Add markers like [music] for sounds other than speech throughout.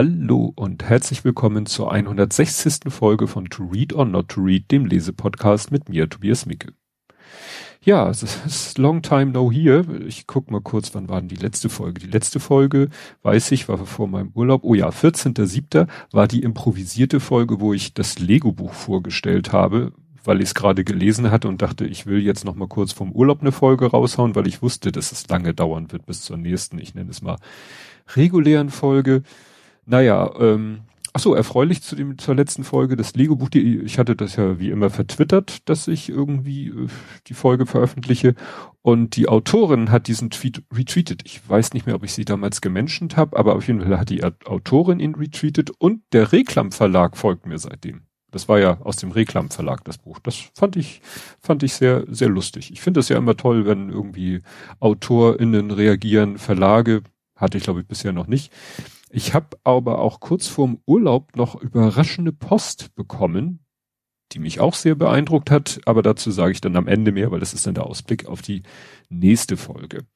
Hallo und herzlich willkommen zur 160. Folge von To Read or Not to Read, dem Lesepodcast mit mir, Tobias Micke. Ja, es ist long time no here. Ich guck mal kurz, wann war denn die letzte Folge? Die letzte Folge, weiß ich, war vor meinem Urlaub. Oh ja, 14.07. war die improvisierte Folge, wo ich das Lego-Buch vorgestellt habe, weil ich es gerade gelesen hatte und dachte, ich will jetzt noch mal kurz vom Urlaub eine Folge raushauen, weil ich wusste, dass es lange dauern wird bis zur nächsten, ich nenne es mal regulären Folge. Naja, ähm, ach so, erfreulich zu dem, zur letzten Folge das Lego-Buch. Ich hatte das ja wie immer vertwittert, dass ich irgendwie äh, die Folge veröffentliche. Und die Autorin hat diesen Tweet retweetet. Ich weiß nicht mehr, ob ich sie damals gemenschent habe, aber auf jeden Fall hat die Autorin ihn retweetet und der Reklam Verlag folgt mir seitdem. Das war ja aus dem Reklam Verlag das Buch. Das fand ich, fand ich sehr, sehr lustig. Ich finde es ja immer toll, wenn irgendwie AutorInnen reagieren, Verlage, hatte ich glaube ich bisher noch nicht. Ich habe aber auch kurz vorm Urlaub noch überraschende Post bekommen, die mich auch sehr beeindruckt hat, aber dazu sage ich dann am Ende mehr, weil das ist dann der Ausblick auf die nächste Folge.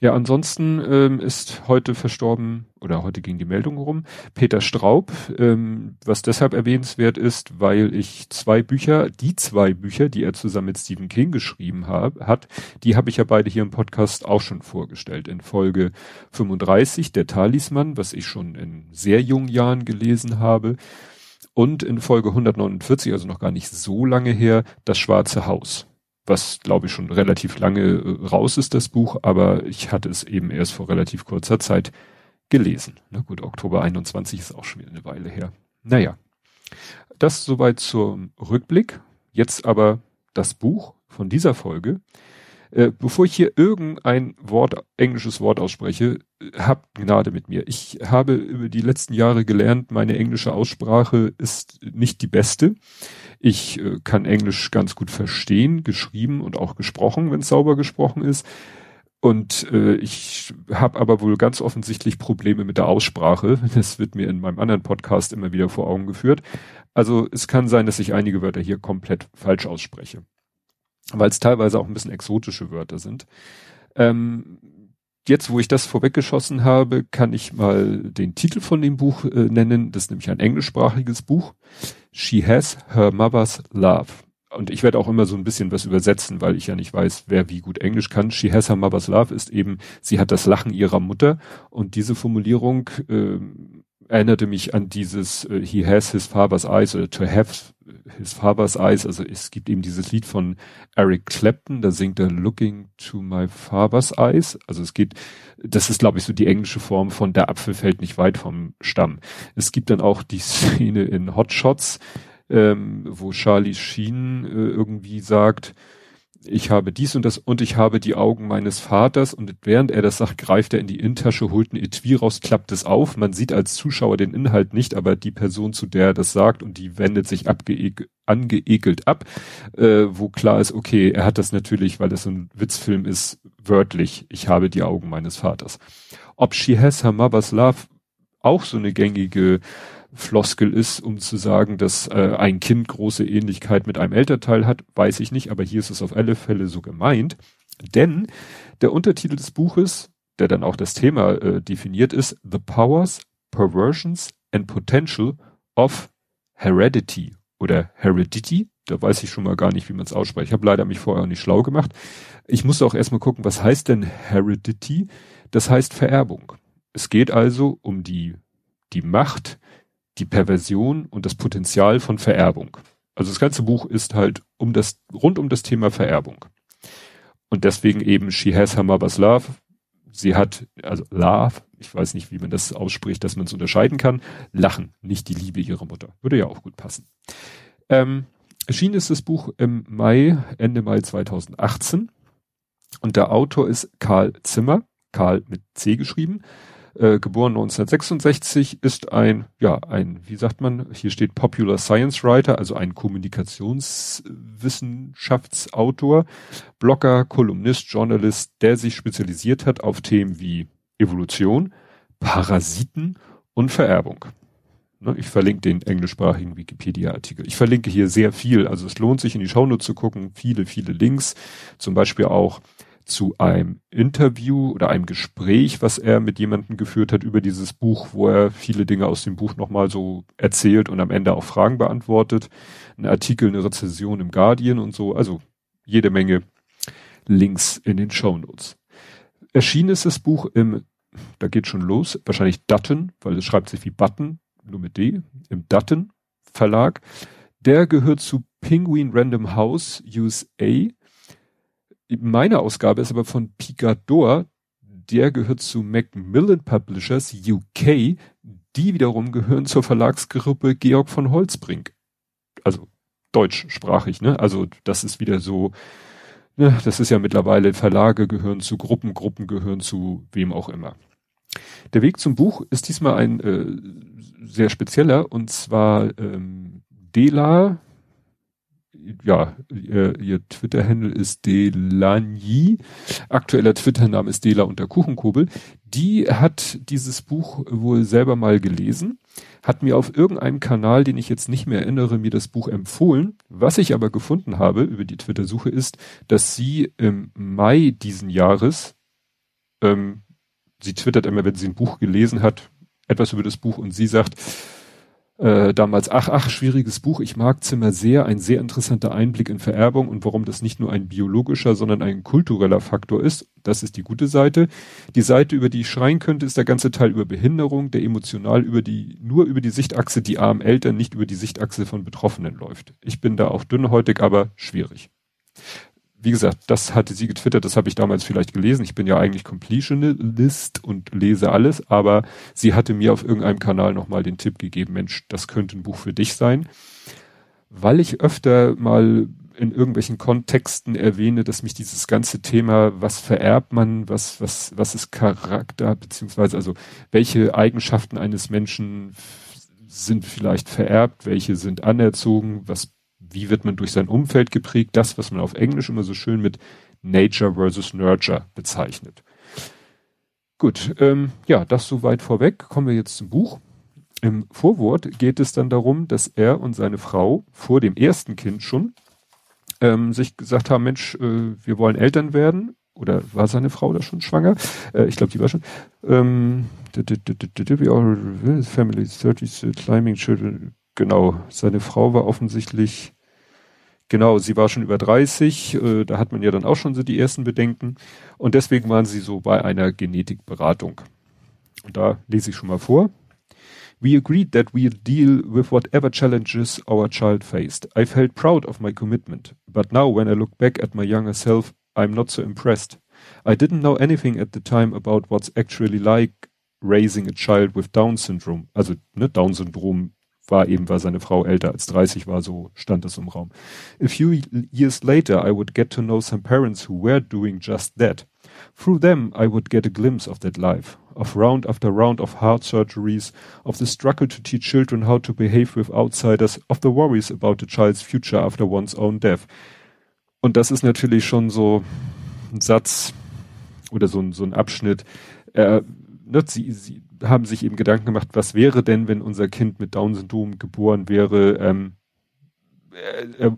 Ja, ansonsten ähm, ist heute verstorben, oder heute ging die Meldung rum, Peter Straub, ähm, was deshalb erwähnenswert ist, weil ich zwei Bücher, die zwei Bücher, die er zusammen mit Stephen King geschrieben hab, hat, die habe ich ja beide hier im Podcast auch schon vorgestellt. In Folge 35, Der Talisman, was ich schon in sehr jungen Jahren gelesen habe, und in Folge 149, also noch gar nicht so lange her, Das Schwarze Haus was glaube ich schon relativ lange äh, raus ist, das Buch, aber ich hatte es eben erst vor relativ kurzer Zeit gelesen. Na gut, Oktober 21 ist auch schon wieder eine Weile her. Naja, das soweit zum Rückblick. Jetzt aber das Buch von dieser Folge. Äh, bevor ich hier irgendein Wort, englisches Wort ausspreche, habt Gnade mit mir. Ich habe über die letzten Jahre gelernt, meine englische Aussprache ist nicht die beste. Ich äh, kann Englisch ganz gut verstehen, geschrieben und auch gesprochen, wenn es sauber gesprochen ist. Und äh, ich habe aber wohl ganz offensichtlich Probleme mit der Aussprache. Das wird mir in meinem anderen Podcast immer wieder vor Augen geführt. Also es kann sein, dass ich einige Wörter hier komplett falsch ausspreche weil es teilweise auch ein bisschen exotische Wörter sind. Ähm, jetzt, wo ich das vorweggeschossen habe, kann ich mal den Titel von dem Buch äh, nennen. Das ist nämlich ein englischsprachiges Buch. She has her mother's love. Und ich werde auch immer so ein bisschen was übersetzen, weil ich ja nicht weiß, wer wie gut Englisch kann. She has her mother's love ist eben, sie hat das Lachen ihrer Mutter. Und diese Formulierung äh, erinnerte mich an dieses äh, He has his father's eyes oder to have his father's eyes. Also es gibt eben dieses Lied von Eric Clapton, da singt er Looking to my father's eyes. Also es geht, das ist glaube ich so die englische Form von der Apfel fällt nicht weit vom Stamm. Es gibt dann auch die [laughs] Szene in Hot Shots, ähm, wo Charlie Sheen äh, irgendwie sagt, ich habe dies und das und ich habe die Augen meines Vaters und während er das sagt, greift er in die Innentasche, holt ein Etui raus, klappt es auf. Man sieht als Zuschauer den Inhalt nicht, aber die Person, zu der er das sagt und die wendet sich angeekelt ab, äh, wo klar ist, okay, er hat das natürlich, weil es so ein Witzfilm ist, wörtlich, ich habe die Augen meines Vaters. Ob She Has Her Mother's Love auch so eine gängige Floskel ist, um zu sagen, dass äh, ein Kind große Ähnlichkeit mit einem Elternteil hat, weiß ich nicht, aber hier ist es auf alle Fälle so gemeint. Denn der Untertitel des Buches, der dann auch das Thema äh, definiert ist, The Powers, Perversions and Potential of Heredity oder Heredity. Da weiß ich schon mal gar nicht, wie man es ausspricht. Ich habe leider mich vorher nicht schlau gemacht. Ich musste auch erstmal gucken, was heißt denn Heredity? Das heißt Vererbung. Es geht also um die, die Macht, die Perversion und das Potenzial von Vererbung. Also das ganze Buch ist halt um das, rund um das Thema Vererbung. Und deswegen eben She Has Her Mother's Love. Sie hat, also Love, ich weiß nicht, wie man das ausspricht, dass man es unterscheiden kann. Lachen, nicht die Liebe ihrer Mutter. Würde ja auch gut passen. Ähm, erschienen ist das Buch im Mai, Ende Mai 2018. Und der Autor ist Karl Zimmer, Karl mit C geschrieben äh, geboren 1966, ist ein, ja, ein, wie sagt man, hier steht Popular Science Writer, also ein Kommunikationswissenschaftsautor, Blogger, Kolumnist, Journalist, der sich spezialisiert hat auf Themen wie Evolution, Parasiten und Vererbung. Ne, ich verlinke den englischsprachigen Wikipedia-Artikel. Ich verlinke hier sehr viel, also es lohnt sich in die Shownotes zu gucken, viele, viele Links, zum Beispiel auch zu einem Interview oder einem Gespräch, was er mit jemandem geführt hat über dieses Buch, wo er viele Dinge aus dem Buch nochmal so erzählt und am Ende auch Fragen beantwortet. Ein Artikel, eine Rezession im Guardian und so. Also jede Menge Links in den Show Notes. Erschienen ist das Buch im, da geht schon los, wahrscheinlich Dutton, weil es schreibt sich wie Button, nur mit D, im Dutton Verlag. Der gehört zu Penguin Random House USA meine Ausgabe ist aber von Picador, der gehört zu Macmillan Publishers UK, die wiederum gehören zur Verlagsgruppe Georg von Holzbrink. Also deutschsprachig, ne? Also das ist wieder so, ne, das ist ja mittlerweile Verlage gehören zu Gruppen, Gruppen gehören zu wem auch immer. Der Weg zum Buch ist diesmal ein äh, sehr spezieller und zwar ähm, Dela ja, ihr, ihr Twitter-Handle ist Delani. Aktueller Twitter-Name ist Dela unter Kuchenkobel. Die hat dieses Buch wohl selber mal gelesen, hat mir auf irgendeinem Kanal, den ich jetzt nicht mehr erinnere, mir das Buch empfohlen. Was ich aber gefunden habe über die Twitter-Suche ist, dass sie im Mai diesen Jahres, ähm, sie twittert immer, wenn sie ein Buch gelesen hat, etwas über das Buch und sie sagt, äh, damals, ach, ach, schwieriges Buch. Ich mag Zimmer sehr. Ein sehr interessanter Einblick in Vererbung und warum das nicht nur ein biologischer, sondern ein kultureller Faktor ist. Das ist die gute Seite. Die Seite, über die ich schreien könnte, ist der ganze Teil über Behinderung, der emotional über die, nur über die Sichtachse die armen Eltern, nicht über die Sichtachse von Betroffenen läuft. Ich bin da auch dünnhäutig, aber schwierig wie gesagt, das hatte sie getwittert, das habe ich damals vielleicht gelesen. Ich bin ja eigentlich Completionist und lese alles, aber sie hatte mir auf irgendeinem Kanal nochmal den Tipp gegeben, Mensch, das könnte ein Buch für dich sein. Weil ich öfter mal in irgendwelchen Kontexten erwähne, dass mich dieses ganze Thema, was vererbt man, was, was, was ist Charakter, beziehungsweise also welche Eigenschaften eines Menschen sind vielleicht vererbt, welche sind anerzogen, was wie wird man durch sein Umfeld geprägt, das, was man auf Englisch immer so schön mit Nature versus Nurture bezeichnet. Gut, ähm, ja, das soweit vorweg. Kommen wir jetzt zum Buch. Im Vorwort geht es dann darum, dass er und seine Frau vor dem ersten Kind schon ähm, sich gesagt haben, Mensch, äh, wir wollen Eltern werden. Oder war seine Frau da schon schwanger? Äh, ich glaube, die war schon. Ähm, family 30 climbing children. Genau, seine Frau war offensichtlich Genau, sie war schon über 30, äh, da hat man ja dann auch schon so die ersten Bedenken und deswegen waren sie so bei einer Genetikberatung. Und da lese ich schon mal vor. We agreed that we'll deal with whatever challenges our child faced. I felt proud of my commitment, but now when I look back at my younger self, I'm not so impressed. I didn't know anything at the time about what's actually like raising a child with Down syndrome. Also, ne, Down Syndrom war eben, weil seine Frau älter als 30 war, so stand es im Raum. A few years later I would get to know some parents who were doing just that. Through them I would get a glimpse of that life, of round after round of heart surgeries, of the struggle to teach children how to behave with outsiders, of the worries about the child's future after one's own death. Und das ist natürlich schon so ein Satz oder so ein, so ein Abschnitt. Äh, ne, sie, sie, haben sich eben Gedanken gemacht, was wäre denn, wenn unser Kind mit Down-Syndrom geboren wäre. Ähm, äh, äh,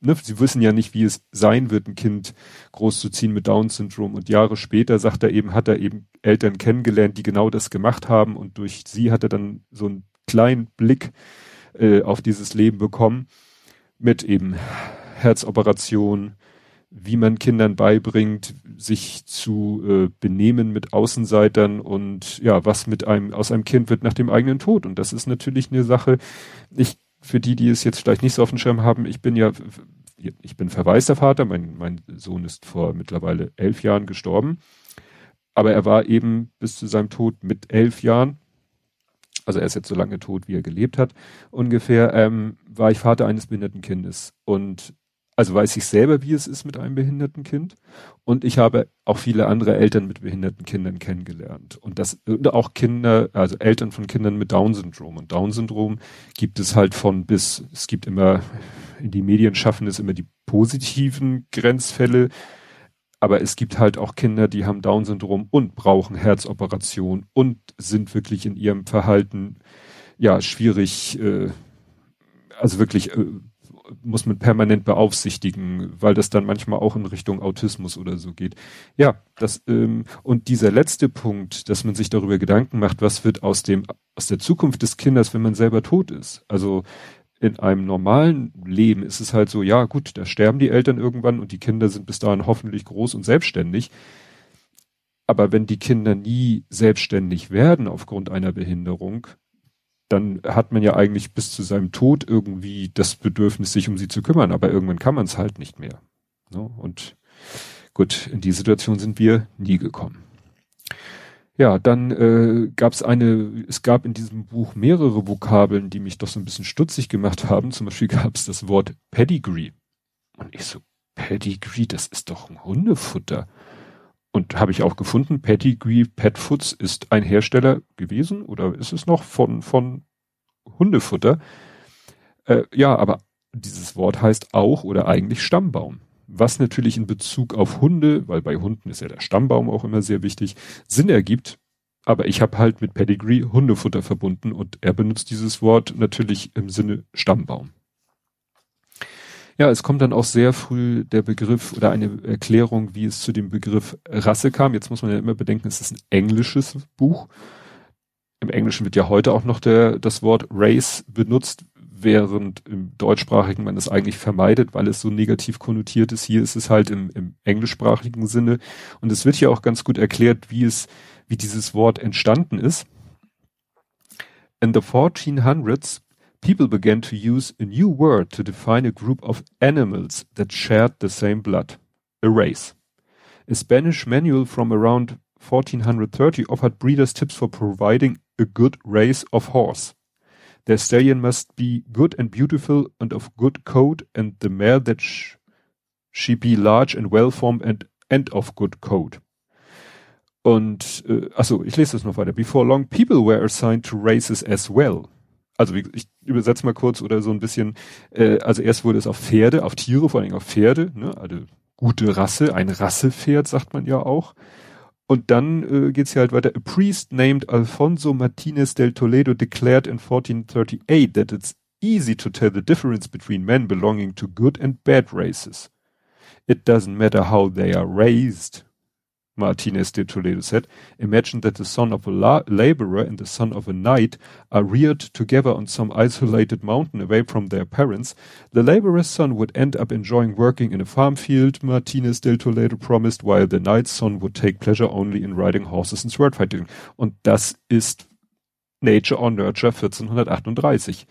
ne, sie wissen ja nicht, wie es sein wird, ein Kind großzuziehen mit Down-Syndrom. Und Jahre später, sagt er eben, hat er eben Eltern kennengelernt, die genau das gemacht haben. Und durch sie hat er dann so einen kleinen Blick äh, auf dieses Leben bekommen mit eben Herzoperation, wie man Kindern beibringt, sich zu äh, benehmen mit Außenseitern und ja, was mit einem aus einem Kind wird nach dem eigenen Tod. Und das ist natürlich eine Sache, ich, für die, die es jetzt vielleicht nicht so auf dem Schirm haben, ich bin ja, ich bin verwaister Vater, mein, mein Sohn ist vor mittlerweile elf Jahren gestorben. Aber er war eben bis zu seinem Tod mit elf Jahren, also er ist jetzt so lange tot, wie er gelebt hat, ungefähr, ähm, war ich Vater eines behinderten Kindes. Und also weiß ich selber, wie es ist mit einem behinderten Kind. Und ich habe auch viele andere Eltern mit behinderten Kindern kennengelernt. Und das, und auch Kinder, also Eltern von Kindern mit Down-Syndrom. Und Down-Syndrom gibt es halt von bis, es gibt immer, in die Medien schaffen es immer die positiven Grenzfälle. Aber es gibt halt auch Kinder, die haben Down-Syndrom und brauchen Herzoperation und sind wirklich in ihrem Verhalten, ja, schwierig, äh, also wirklich, äh, muss man permanent beaufsichtigen, weil das dann manchmal auch in Richtung Autismus oder so geht. Ja, das ähm, und dieser letzte Punkt, dass man sich darüber Gedanken macht, was wird aus dem aus der Zukunft des Kindes, wenn man selber tot ist. Also in einem normalen Leben ist es halt so, ja gut, da sterben die Eltern irgendwann und die Kinder sind bis dahin hoffentlich groß und selbstständig. Aber wenn die Kinder nie selbstständig werden aufgrund einer Behinderung, dann hat man ja eigentlich bis zu seinem Tod irgendwie das Bedürfnis, sich um sie zu kümmern, aber irgendwann kann man es halt nicht mehr. Ne? Und gut, in die Situation sind wir nie gekommen. Ja, dann äh, gab es eine, es gab in diesem Buch mehrere Vokabeln, die mich doch so ein bisschen stutzig gemacht haben. Zum Beispiel gab es das Wort Pedigree. Und ich so, Pedigree, das ist doch ein Hundefutter. Und habe ich auch gefunden, Pedigree Pet Foods ist ein Hersteller gewesen oder ist es noch von, von Hundefutter. Äh, ja, aber dieses Wort heißt auch oder eigentlich Stammbaum. Was natürlich in Bezug auf Hunde, weil bei Hunden ist ja der Stammbaum auch immer sehr wichtig, Sinn ergibt. Aber ich habe halt mit Pedigree Hundefutter verbunden und er benutzt dieses Wort natürlich im Sinne Stammbaum. Ja, es kommt dann auch sehr früh der Begriff oder eine Erklärung, wie es zu dem Begriff Rasse kam. Jetzt muss man ja immer bedenken, es ist ein englisches Buch. Im Englischen wird ja heute auch noch der, das Wort Race benutzt, während im deutschsprachigen man es eigentlich vermeidet, weil es so negativ konnotiert ist. Hier ist es halt im, im englischsprachigen Sinne. Und es wird hier auch ganz gut erklärt, wie es, wie dieses Wort entstanden ist. In the 1400s, people began to use a new word to define a group of animals that shared the same blood, a race. A Spanish manual from around 1430 offered breeders tips for providing a good race of horse. Their stallion must be good and beautiful and of good coat, and the mare that sh she be large and well formed and, and of good coat. Und, äh, achso, ich lese das noch weiter. Before long, people were assigned to races as well also ich übersetze mal kurz oder so ein bisschen, äh, also erst wurde es auf Pferde, auf Tiere, vor allem auf Pferde, ne, also gute Rasse, ein Rassepferd sagt man ja auch. Und dann äh, geht's hier halt weiter. A priest named Alfonso Martinez del Toledo declared in 1438 that it's easy to tell the difference between men belonging to good and bad races. It doesn't matter how they are raised, Martinez de Toledo said, imagine that the son of a la laborer and the son of a knight are reared together on some isolated mountain away from their parents. The laborer's son would end up enjoying working in a farm field, Martinez de Toledo promised, while the knight's son would take pleasure only in riding horses and sword fighting. Und das ist Nature or Nurture 1438.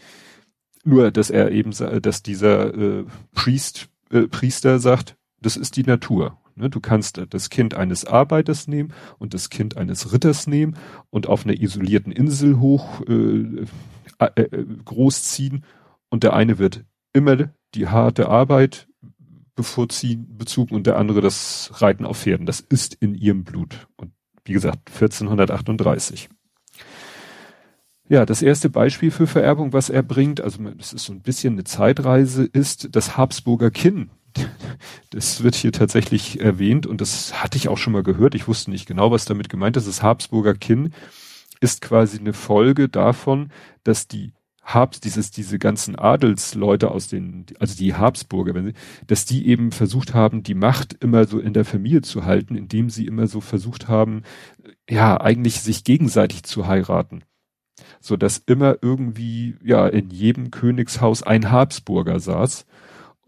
Nur, dass er eben, dass dieser äh, Priest, äh, Priester sagt, das ist die Natur. Ne, du kannst das Kind eines Arbeiters nehmen und das Kind eines Ritters nehmen und auf einer isolierten Insel hoch äh, äh, äh, großziehen und der eine wird immer die harte Arbeit bevorziehen, bezogen und der andere das Reiten auf Pferden. Das ist in ihrem Blut. Und wie gesagt, 1438. Ja, das erste Beispiel für Vererbung, was er bringt, also das ist so ein bisschen eine Zeitreise, ist das Habsburger Kinn. [laughs] Das wird hier tatsächlich erwähnt und das hatte ich auch schon mal gehört. Ich wusste nicht genau, was damit gemeint ist. Das Habsburger Kinn ist quasi eine Folge davon, dass die Habs, dieses, diese ganzen Adelsleute aus den, also die Habsburger, wenn sie, dass die eben versucht haben, die Macht immer so in der Familie zu halten, indem sie immer so versucht haben, ja, eigentlich sich gegenseitig zu heiraten. So dass immer irgendwie, ja, in jedem Königshaus ein Habsburger saß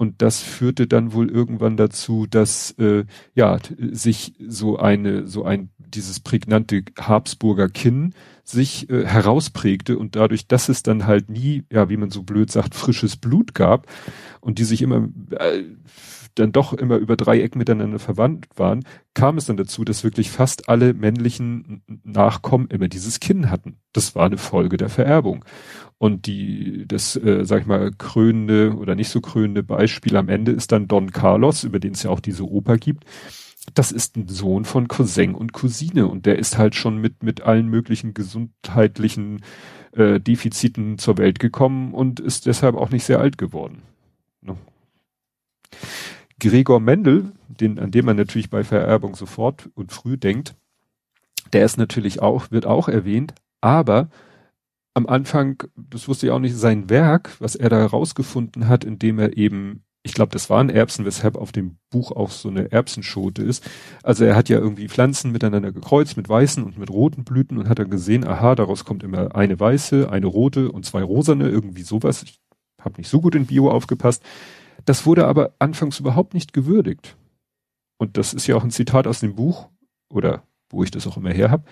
und das führte dann wohl irgendwann dazu, dass äh, ja sich so eine so ein dieses prägnante Habsburger Kinn sich äh, herausprägte und dadurch, dass es dann halt nie, ja, wie man so blöd sagt, frisches Blut gab und die sich immer äh, dann doch immer über Dreieck miteinander verwandt waren, kam es dann dazu, dass wirklich fast alle männlichen Nachkommen immer dieses Kinn hatten. Das war eine Folge der Vererbung. Und die, das, äh, sag ich mal, krönende oder nicht so krönende Beispiel am Ende ist dann Don Carlos, über den es ja auch diese Oper gibt. Das ist ein Sohn von Cousin und Cousine und der ist halt schon mit, mit allen möglichen gesundheitlichen äh, Defiziten zur Welt gekommen und ist deshalb auch nicht sehr alt geworden. Ne? Gregor Mendel, den, an dem man natürlich bei Vererbung sofort und früh denkt, der ist natürlich auch, wird auch erwähnt, aber am Anfang, das wusste ich auch nicht, sein Werk, was er da herausgefunden hat, indem er eben, ich glaube, das waren Erbsen, weshalb auf dem Buch auch so eine Erbsenschote ist. Also er hat ja irgendwie Pflanzen miteinander gekreuzt mit weißen und mit roten Blüten und hat dann gesehen, aha, daraus kommt immer eine weiße, eine rote und zwei rosane, irgendwie sowas. Ich habe nicht so gut in Bio aufgepasst. Das wurde aber anfangs überhaupt nicht gewürdigt. Und das ist ja auch ein Zitat aus dem Buch oder wo ich das auch immer her habe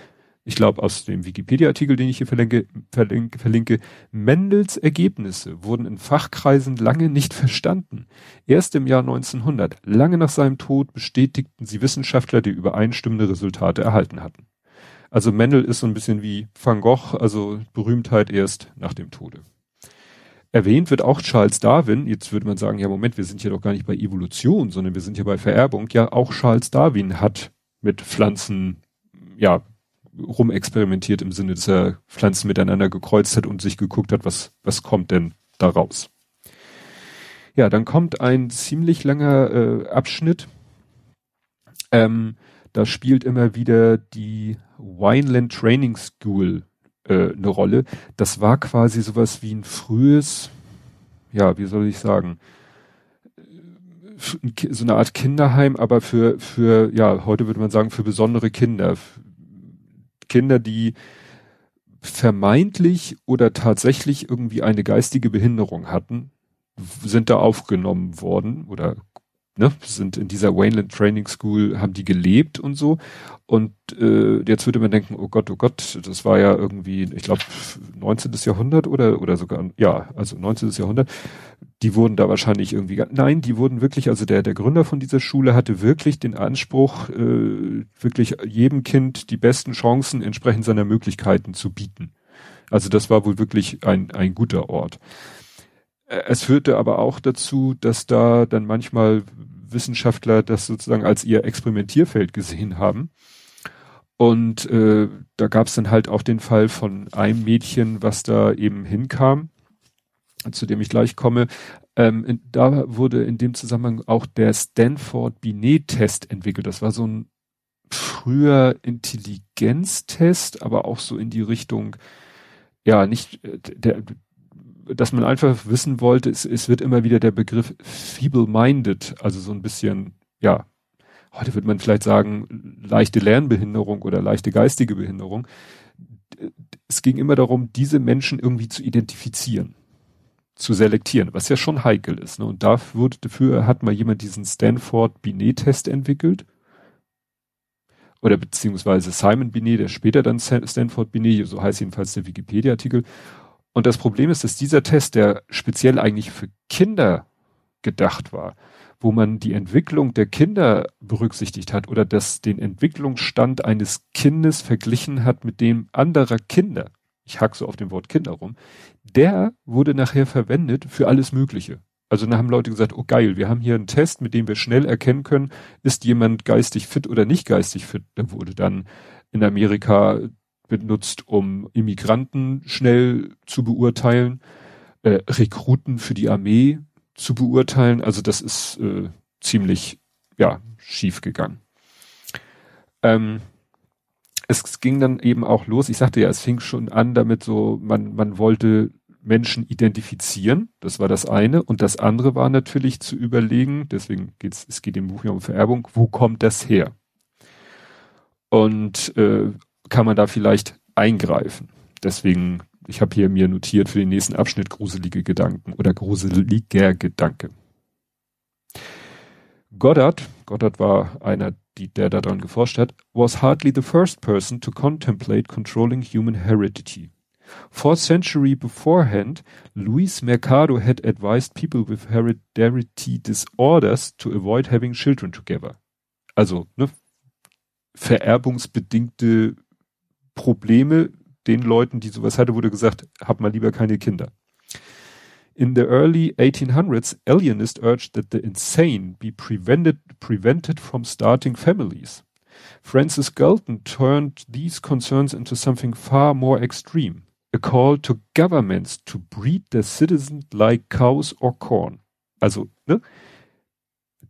ich glaube aus dem Wikipedia-Artikel, den ich hier verlinke, verlinke, verlinke, Mendels Ergebnisse wurden in Fachkreisen lange nicht verstanden. Erst im Jahr 1900, lange nach seinem Tod, bestätigten sie Wissenschaftler, die übereinstimmende Resultate erhalten hatten. Also Mendel ist so ein bisschen wie Van Gogh, also Berühmtheit erst nach dem Tode. Erwähnt wird auch Charles Darwin. Jetzt würde man sagen, ja Moment, wir sind hier doch gar nicht bei Evolution, sondern wir sind hier bei Vererbung. Ja, auch Charles Darwin hat mit Pflanzen, ja, rumexperimentiert im Sinne, dass er Pflanzen miteinander gekreuzt hat und sich geguckt hat, was, was kommt denn daraus. Ja, dann kommt ein ziemlich langer äh, Abschnitt. Ähm, da spielt immer wieder die Wineland Training School äh, eine Rolle. Das war quasi sowas wie ein frühes, ja, wie soll ich sagen, so eine Art Kinderheim, aber für, für, ja, heute würde man sagen, für besondere Kinder, Kinder, die vermeintlich oder tatsächlich irgendwie eine geistige Behinderung hatten, sind da aufgenommen worden oder ne, sind in dieser Wayland Training School, haben die gelebt und so. Und äh, jetzt würde man denken, oh Gott, oh Gott, das war ja irgendwie, ich glaube, 19. Jahrhundert oder oder sogar, ja, also 19. Jahrhundert die wurden da wahrscheinlich irgendwie, nein, die wurden wirklich, also der, der Gründer von dieser Schule hatte wirklich den Anspruch, äh, wirklich jedem Kind die besten Chancen entsprechend seiner Möglichkeiten zu bieten. Also das war wohl wirklich ein, ein guter Ort. Äh, es führte aber auch dazu, dass da dann manchmal Wissenschaftler das sozusagen als ihr Experimentierfeld gesehen haben. Und äh, da gab es dann halt auch den Fall von einem Mädchen, was da eben hinkam zu dem ich gleich komme, ähm, in, da wurde in dem Zusammenhang auch der Stanford Binet-Test entwickelt. Das war so ein früher Intelligenztest, aber auch so in die Richtung, ja, nicht, äh, der, dass man einfach wissen wollte, es, es wird immer wieder der Begriff feeble-minded, also so ein bisschen, ja, heute wird man vielleicht sagen, leichte Lernbehinderung oder leichte geistige Behinderung. Es ging immer darum, diese Menschen irgendwie zu identifizieren zu selektieren, was ja schon heikel ist. Ne? Und da wurde, dafür hat mal jemand diesen Stanford Binet-Test entwickelt. Oder beziehungsweise Simon Binet, der später dann Stanford Binet, so heißt jedenfalls der Wikipedia-Artikel. Und das Problem ist, dass dieser Test, der speziell eigentlich für Kinder gedacht war, wo man die Entwicklung der Kinder berücksichtigt hat oder das den Entwicklungsstand eines Kindes verglichen hat mit dem anderer Kinder, ich hack so auf dem Wort Kinder rum, der wurde nachher verwendet für alles Mögliche. Also dann haben Leute gesagt, oh geil, wir haben hier einen Test, mit dem wir schnell erkennen können, ist jemand geistig fit oder nicht geistig fit. Der wurde dann in Amerika benutzt, um Immigranten schnell zu beurteilen, äh, Rekruten für die Armee zu beurteilen. Also das ist äh, ziemlich ja schief gegangen. Ähm, es ging dann eben auch los. Ich sagte ja, es fing schon an damit so, man, man wollte Menschen identifizieren. Das war das eine. Und das andere war natürlich zu überlegen, deswegen geht's, es geht im Buch ja um Vererbung, wo kommt das her? Und äh, kann man da vielleicht eingreifen? Deswegen, ich habe hier mir notiert für den nächsten Abschnitt gruselige Gedanken oder gruseliger Gedanke. Goddard, Goddard war einer die, der daran geforscht hat, was hardly the first person to contemplate controlling human heredity. Four century beforehand, Luis Mercado had advised people with hereditary disorders to avoid having children together. Also, ne, vererbungsbedingte Probleme den Leuten, die sowas hatte, wurde gesagt, hab mal lieber keine Kinder. In the early 1800s, alienists urged that the insane be prevented, prevented from starting families. Francis Galton turned these concerns into something far more extreme, a call to governments to breed their citizens like cows or corn. Also, ne?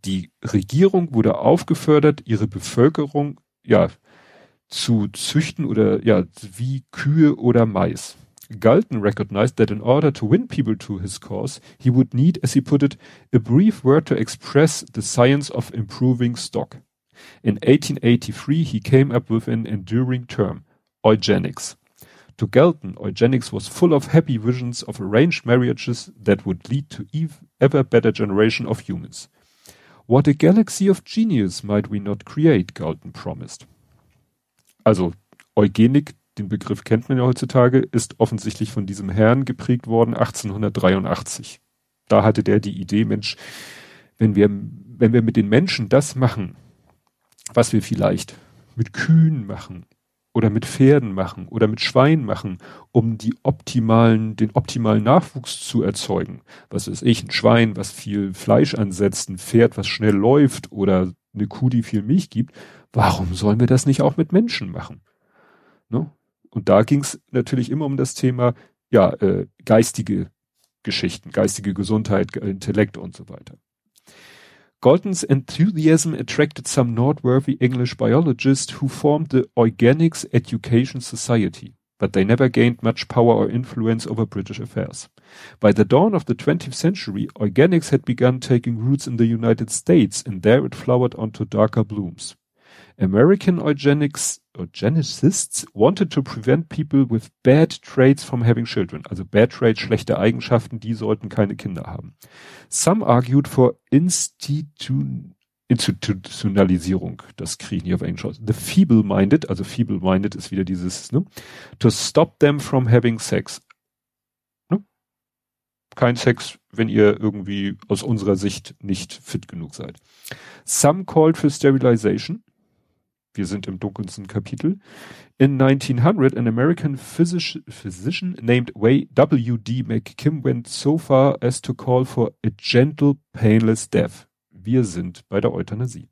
Die Regierung wurde aufgefordert, ihre Bevölkerung, ja, zu züchten oder, ja, wie Kühe oder Mais. Galton recognized that in order to win people to his cause, he would need, as he put it, a brief word to express the science of improving stock. In 1883, he came up with an enduring term, eugenics. To Galton, eugenics was full of happy visions of arranged marriages that would lead to ever better generation of humans. What a galaxy of genius might we not create, Galton promised. Also, Eugenik, den Begriff kennt man ja heutzutage, ist offensichtlich von diesem Herrn geprägt worden 1883. Da hatte der die Idee, Mensch, wenn wir, wenn wir mit den Menschen das machen, was wir vielleicht mit Kühen machen oder mit Pferden machen oder mit Schweinen machen, um die optimalen, den optimalen Nachwuchs zu erzeugen. Was ist ich, ein Schwein, was viel Fleisch ansetzt, ein Pferd, was schnell läuft oder eine Kuh, die viel Milch gibt. Warum sollen wir das nicht auch mit Menschen machen? Ne? Und da ging es natürlich immer um das Thema, ja, äh, geistige Geschichten, geistige Gesundheit, Intellekt und so weiter. Galton's enthusiasm attracted some noteworthy English biologists who formed the Eugenics Education Society, but they never gained much power or influence over British affairs. By the dawn of the 20th century, eugenics had begun taking roots in the United States, and there it flowered onto darker blooms. American eugenics, eugenicists wanted to prevent people with bad traits from having children. Also bad traits, schlechte Eigenschaften, die sollten keine Kinder haben. Some argued for institu Institutionalisierung. Das kriegen hier auf Englisch aus. The feeble-minded, also feeble-minded ist wieder dieses, ne? To stop them from having sex. Ne? Kein Sex, wenn ihr irgendwie aus unserer Sicht nicht fit genug seid. Some called for sterilization wir sind im dunkelsten Kapitel. In 1900, an American physici physician named W.D. McKim went so far as to call for a gentle, painless death. Wir sind bei der Euthanasie.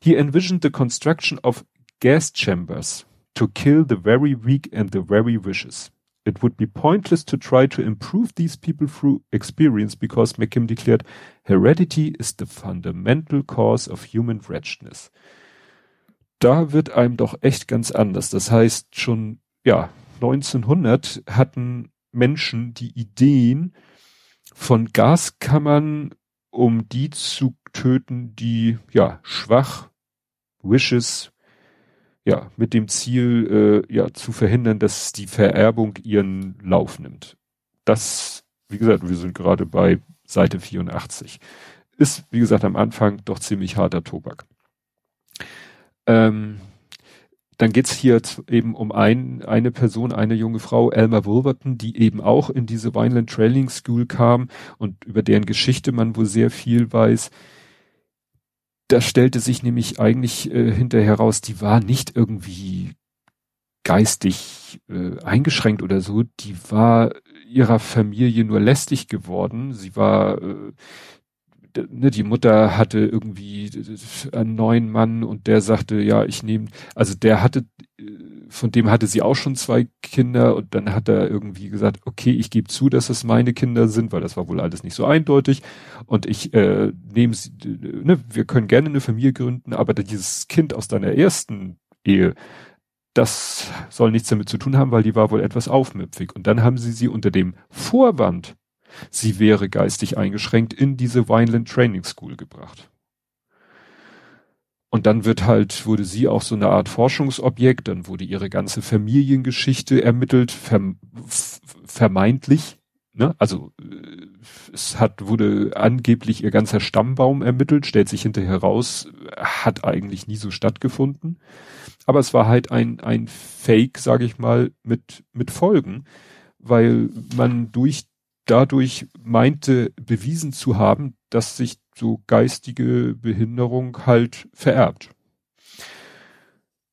He envisioned the construction of gas chambers to kill the very weak and the very vicious. It would be pointless to try to improve these people through experience because McKim declared heredity is the fundamental cause of human wretchedness da wird einem doch echt ganz anders. Das heißt, schon, ja, 1900 hatten Menschen die Ideen von Gaskammern, um die zu töten, die, ja, schwach, wishes, ja, mit dem Ziel, äh, ja, zu verhindern, dass die Vererbung ihren Lauf nimmt. Das, wie gesagt, wir sind gerade bei Seite 84. Ist, wie gesagt, am Anfang doch ziemlich harter Tobak. Ähm, dann geht's hier eben um ein, eine Person, eine junge Frau, Elmer Wolverton, die eben auch in diese Vineland Training School kam und über deren Geschichte man wohl sehr viel weiß. Da stellte sich nämlich eigentlich äh, hinterher raus, die war nicht irgendwie geistig äh, eingeschränkt oder so, die war ihrer Familie nur lästig geworden. Sie war äh, ne, die Mutter hatte irgendwie einen neuen Mann und der sagte, ja, ich nehme, also der hatte, äh, von dem hatte sie auch schon zwei Kinder und dann hat er irgendwie gesagt, okay, ich gebe zu, dass es meine Kinder sind, weil das war wohl alles nicht so eindeutig und ich äh, nehme sie, ne, wir können gerne eine Familie gründen, aber dieses Kind aus deiner ersten Ehe, das soll nichts damit zu tun haben, weil die war wohl etwas aufmüpfig. Und dann haben sie sie unter dem Vorwand, sie wäre geistig eingeschränkt, in diese Vineland Training School gebracht. Und dann wird halt, wurde sie auch so eine Art Forschungsobjekt, dann wurde ihre ganze Familiengeschichte ermittelt, verm vermeintlich, ne? Also äh, es hat, wurde angeblich ihr ganzer Stammbaum ermittelt, stellt sich hinterher raus, hat eigentlich nie so stattgefunden. Aber es war halt ein, ein Fake, sage ich mal, mit, mit Folgen, weil man durch dadurch meinte, bewiesen zu haben, dass sich so geistige Behinderung halt vererbt.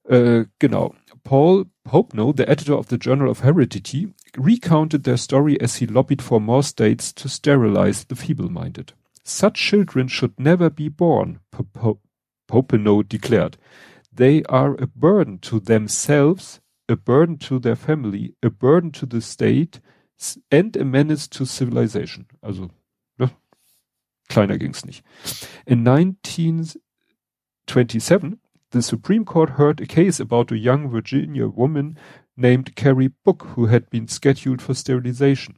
Äh, genau. Paul Popenow, the editor of the Journal of Heredity, recounted their story as he lobbied for more states to sterilize the feeble-minded. Such children should never be born, Popenow declared. They are a burden to themselves, a burden to their family, a burden to the state, and a menace to civilization. Also, ne? kleiner ging's nicht. In 1927, the Supreme Court heard a case about a young Virginia woman named Carrie Book, who had been scheduled for sterilization.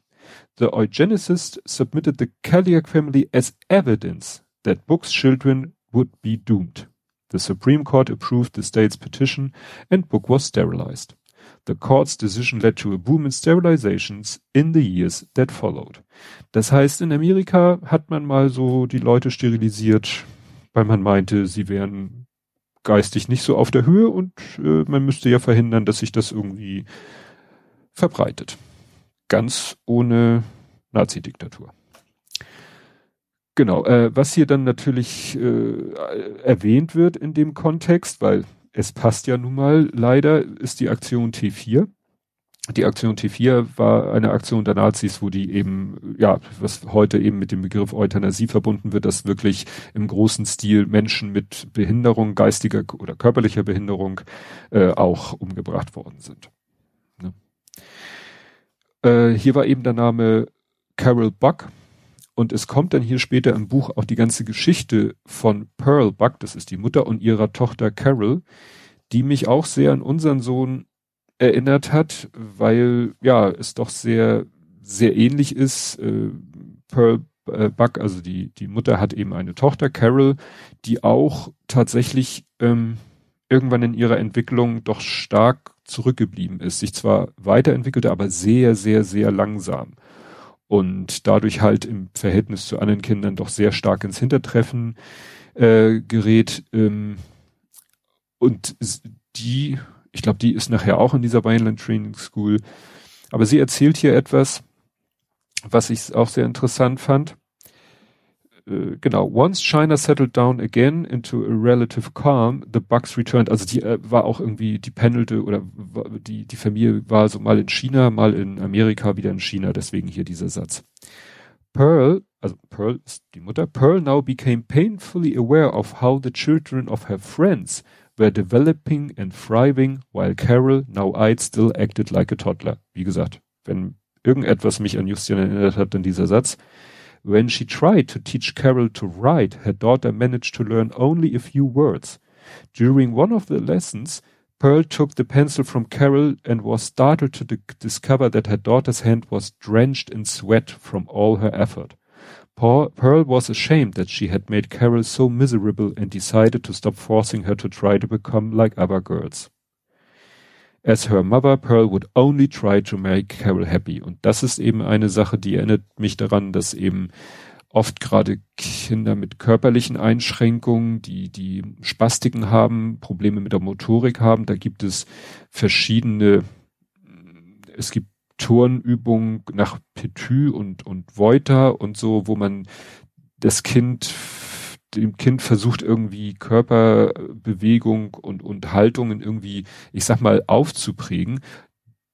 The eugenicist submitted the Caliac family as evidence that Book's children would be doomed. The Supreme Court approved the state's petition and Book was sterilized. The court's decision led to a boom in sterilizations in the years that followed. Das heißt, in Amerika hat man mal so die Leute sterilisiert, weil man meinte, sie wären geistig nicht so auf der Höhe und äh, man müsste ja verhindern, dass sich das irgendwie verbreitet. Ganz ohne Nazi-Diktatur. Genau, äh, was hier dann natürlich äh, erwähnt wird in dem Kontext, weil es passt ja nun mal leider, ist die Aktion T4. Die Aktion T4 war eine Aktion der Nazis, wo die eben, ja, was heute eben mit dem Begriff Euthanasie verbunden wird, dass wirklich im großen Stil Menschen mit Behinderung, geistiger oder körperlicher Behinderung äh, auch umgebracht worden sind. Ne? Äh, hier war eben der Name Carol Buck und es kommt dann hier später im Buch auch die ganze Geschichte von Pearl Buck, das ist die Mutter und ihrer Tochter Carol, die mich auch sehr an unseren Sohn erinnert hat, weil ja es doch sehr sehr ähnlich ist. Äh, Pearl äh, Buck, also die die Mutter hat eben eine Tochter Carol, die auch tatsächlich ähm, irgendwann in ihrer Entwicklung doch stark zurückgeblieben ist, sich zwar weiterentwickelte, aber sehr sehr sehr langsam und dadurch halt im Verhältnis zu anderen Kindern doch sehr stark ins Hintertreffen äh, gerät. Ähm, und die, ich glaube, die ist nachher auch in dieser Vineland Training School. Aber sie erzählt hier etwas, was ich auch sehr interessant fand äh, genau, once China settled down again into a relative calm, the Bucks returned. Also die äh, war auch irgendwie, die pendelte oder die, die Familie war so mal in China, mal in Amerika, wieder in China, deswegen hier dieser Satz. Pearl, also Pearl ist die Mutter, Pearl now became painfully aware of how the children of her friends were developing and thriving, while Carol, now eyed, still acted like a toddler. Wie gesagt, wenn irgendetwas mich an Justin erinnert hat, dann dieser Satz. When she tried to teach Carol to write, her daughter managed to learn only a few words. During one of the lessons, Pearl took the pencil from Carol and was startled to discover that her daughter's hand was drenched in sweat from all her effort. Pearl was ashamed that she had made Carol so miserable and decided to stop forcing her to try to become like other girls. As her mother, Pearl would only try to make Carol happy. Und das ist eben eine Sache, die erinnert mich daran, dass eben oft gerade Kinder mit körperlichen Einschränkungen, die, die Spastiken haben, Probleme mit der Motorik haben, da gibt es verschiedene, es gibt Turnübungen nach Petü und, und Voiter und so, wo man das Kind dem Kind versucht irgendwie Körperbewegung und, und Haltungen irgendwie, ich sag mal, aufzuprägen.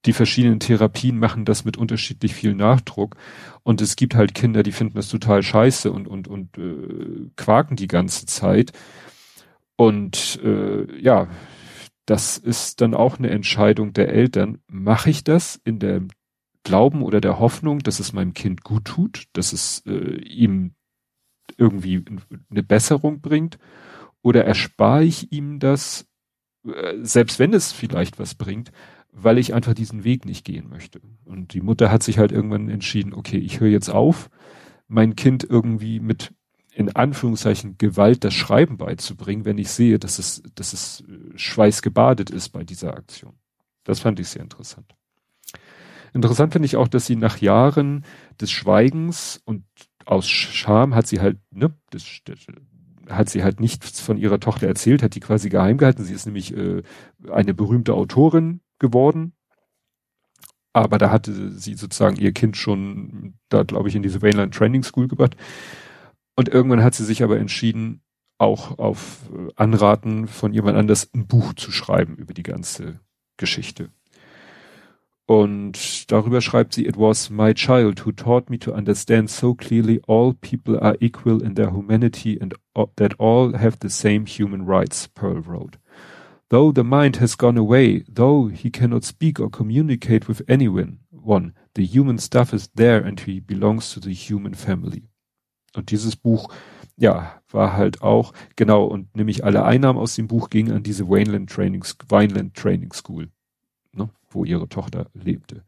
Die verschiedenen Therapien machen das mit unterschiedlich viel Nachdruck. Und es gibt halt Kinder, die finden das total scheiße und, und, und äh, quaken die ganze Zeit. Und äh, ja, das ist dann auch eine Entscheidung der Eltern. Mache ich das in der Glauben oder der Hoffnung, dass es meinem Kind gut tut, dass es äh, ihm irgendwie eine Besserung bringt? Oder erspare ich ihm das, äh, selbst wenn es vielleicht was bringt, weil ich einfach diesen Weg nicht gehen möchte? Und die Mutter hat sich halt irgendwann entschieden, okay, ich höre jetzt auf, mein Kind irgendwie mit in Anführungszeichen Gewalt das Schreiben beizubringen, wenn ich sehe, dass es, dass es äh, schweißgebadet ist bei dieser Aktion. Das fand ich sehr interessant. Interessant finde ich auch, dass sie nach Jahren des Schweigens und aus Scham hat sie halt, ne, das, das hat sie halt nichts von ihrer Tochter erzählt, hat die quasi geheim gehalten. Sie ist nämlich äh, eine berühmte Autorin geworden. Aber da hatte sie sozusagen ihr Kind schon, da glaube ich, in diese Wayland Training School gebracht. Und irgendwann hat sie sich aber entschieden, auch auf äh, Anraten von jemand anders ein Buch zu schreiben über die ganze Geschichte. Und darüber schreibt sie, It was my child who taught me to understand so clearly all people are equal in their humanity and that all have the same human rights, Pearl wrote. Though the mind has gone away, though he cannot speak or communicate with anyone, one, the human stuff is there and he belongs to the human family. Und dieses Buch, ja, war halt auch, genau, und nämlich alle Einnahmen aus dem Buch gingen an diese Wineland Training, Wineland Training School wo ihre Tochter lebte.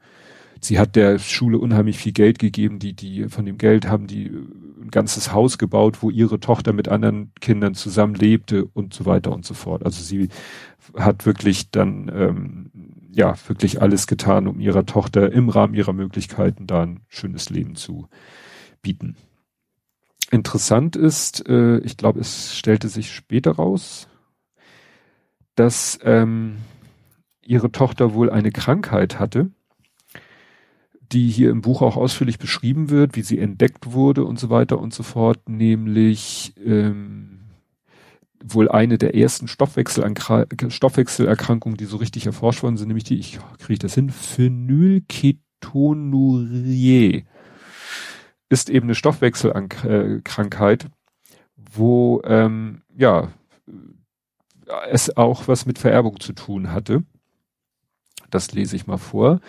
Sie hat der Schule unheimlich viel Geld gegeben, die, die, von dem Geld haben die ein ganzes Haus gebaut, wo ihre Tochter mit anderen Kindern zusammen lebte und so weiter und so fort. Also sie hat wirklich dann, ähm, ja, wirklich alles getan, um ihrer Tochter im Rahmen ihrer Möglichkeiten da ein schönes Leben zu bieten. Interessant ist, äh, ich glaube, es stellte sich später raus, dass ähm, ihre Tochter wohl eine Krankheit hatte, die hier im Buch auch ausführlich beschrieben wird, wie sie entdeckt wurde und so weiter und so fort, nämlich ähm, wohl eine der ersten Stoffwechselerkrankungen, die so richtig erforscht worden sind, nämlich die, ich kriege das hin, Phenylketonurie ist eben eine Stoffwechselkrankheit, wo ähm, ja es auch was mit Vererbung zu tun hatte. Das lese ich mal vor.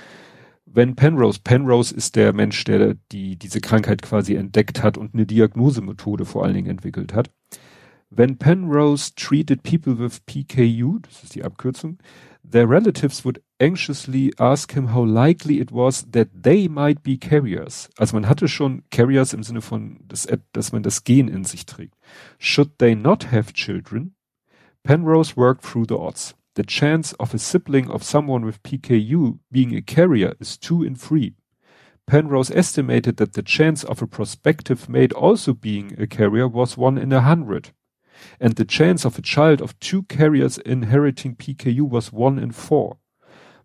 Wenn Penrose, Penrose ist der Mensch, der die, diese Krankheit quasi entdeckt hat und eine Diagnosemethode vor allen Dingen entwickelt hat. When Penrose treated people with PKU, das ist die Abkürzung, their relatives would anxiously ask him how likely it was that they might be carriers. Also man hatte schon Carriers im Sinne von, dass, dass man das Gen in sich trägt. Should they not have children? Penrose worked through the odds. The chance of a sibling of someone with PKU being a carrier is two in three. Penrose estimated that the chance of a prospective mate also being a carrier was one in a hundred and the chance of a child of two carriers inheriting PKU was one in four.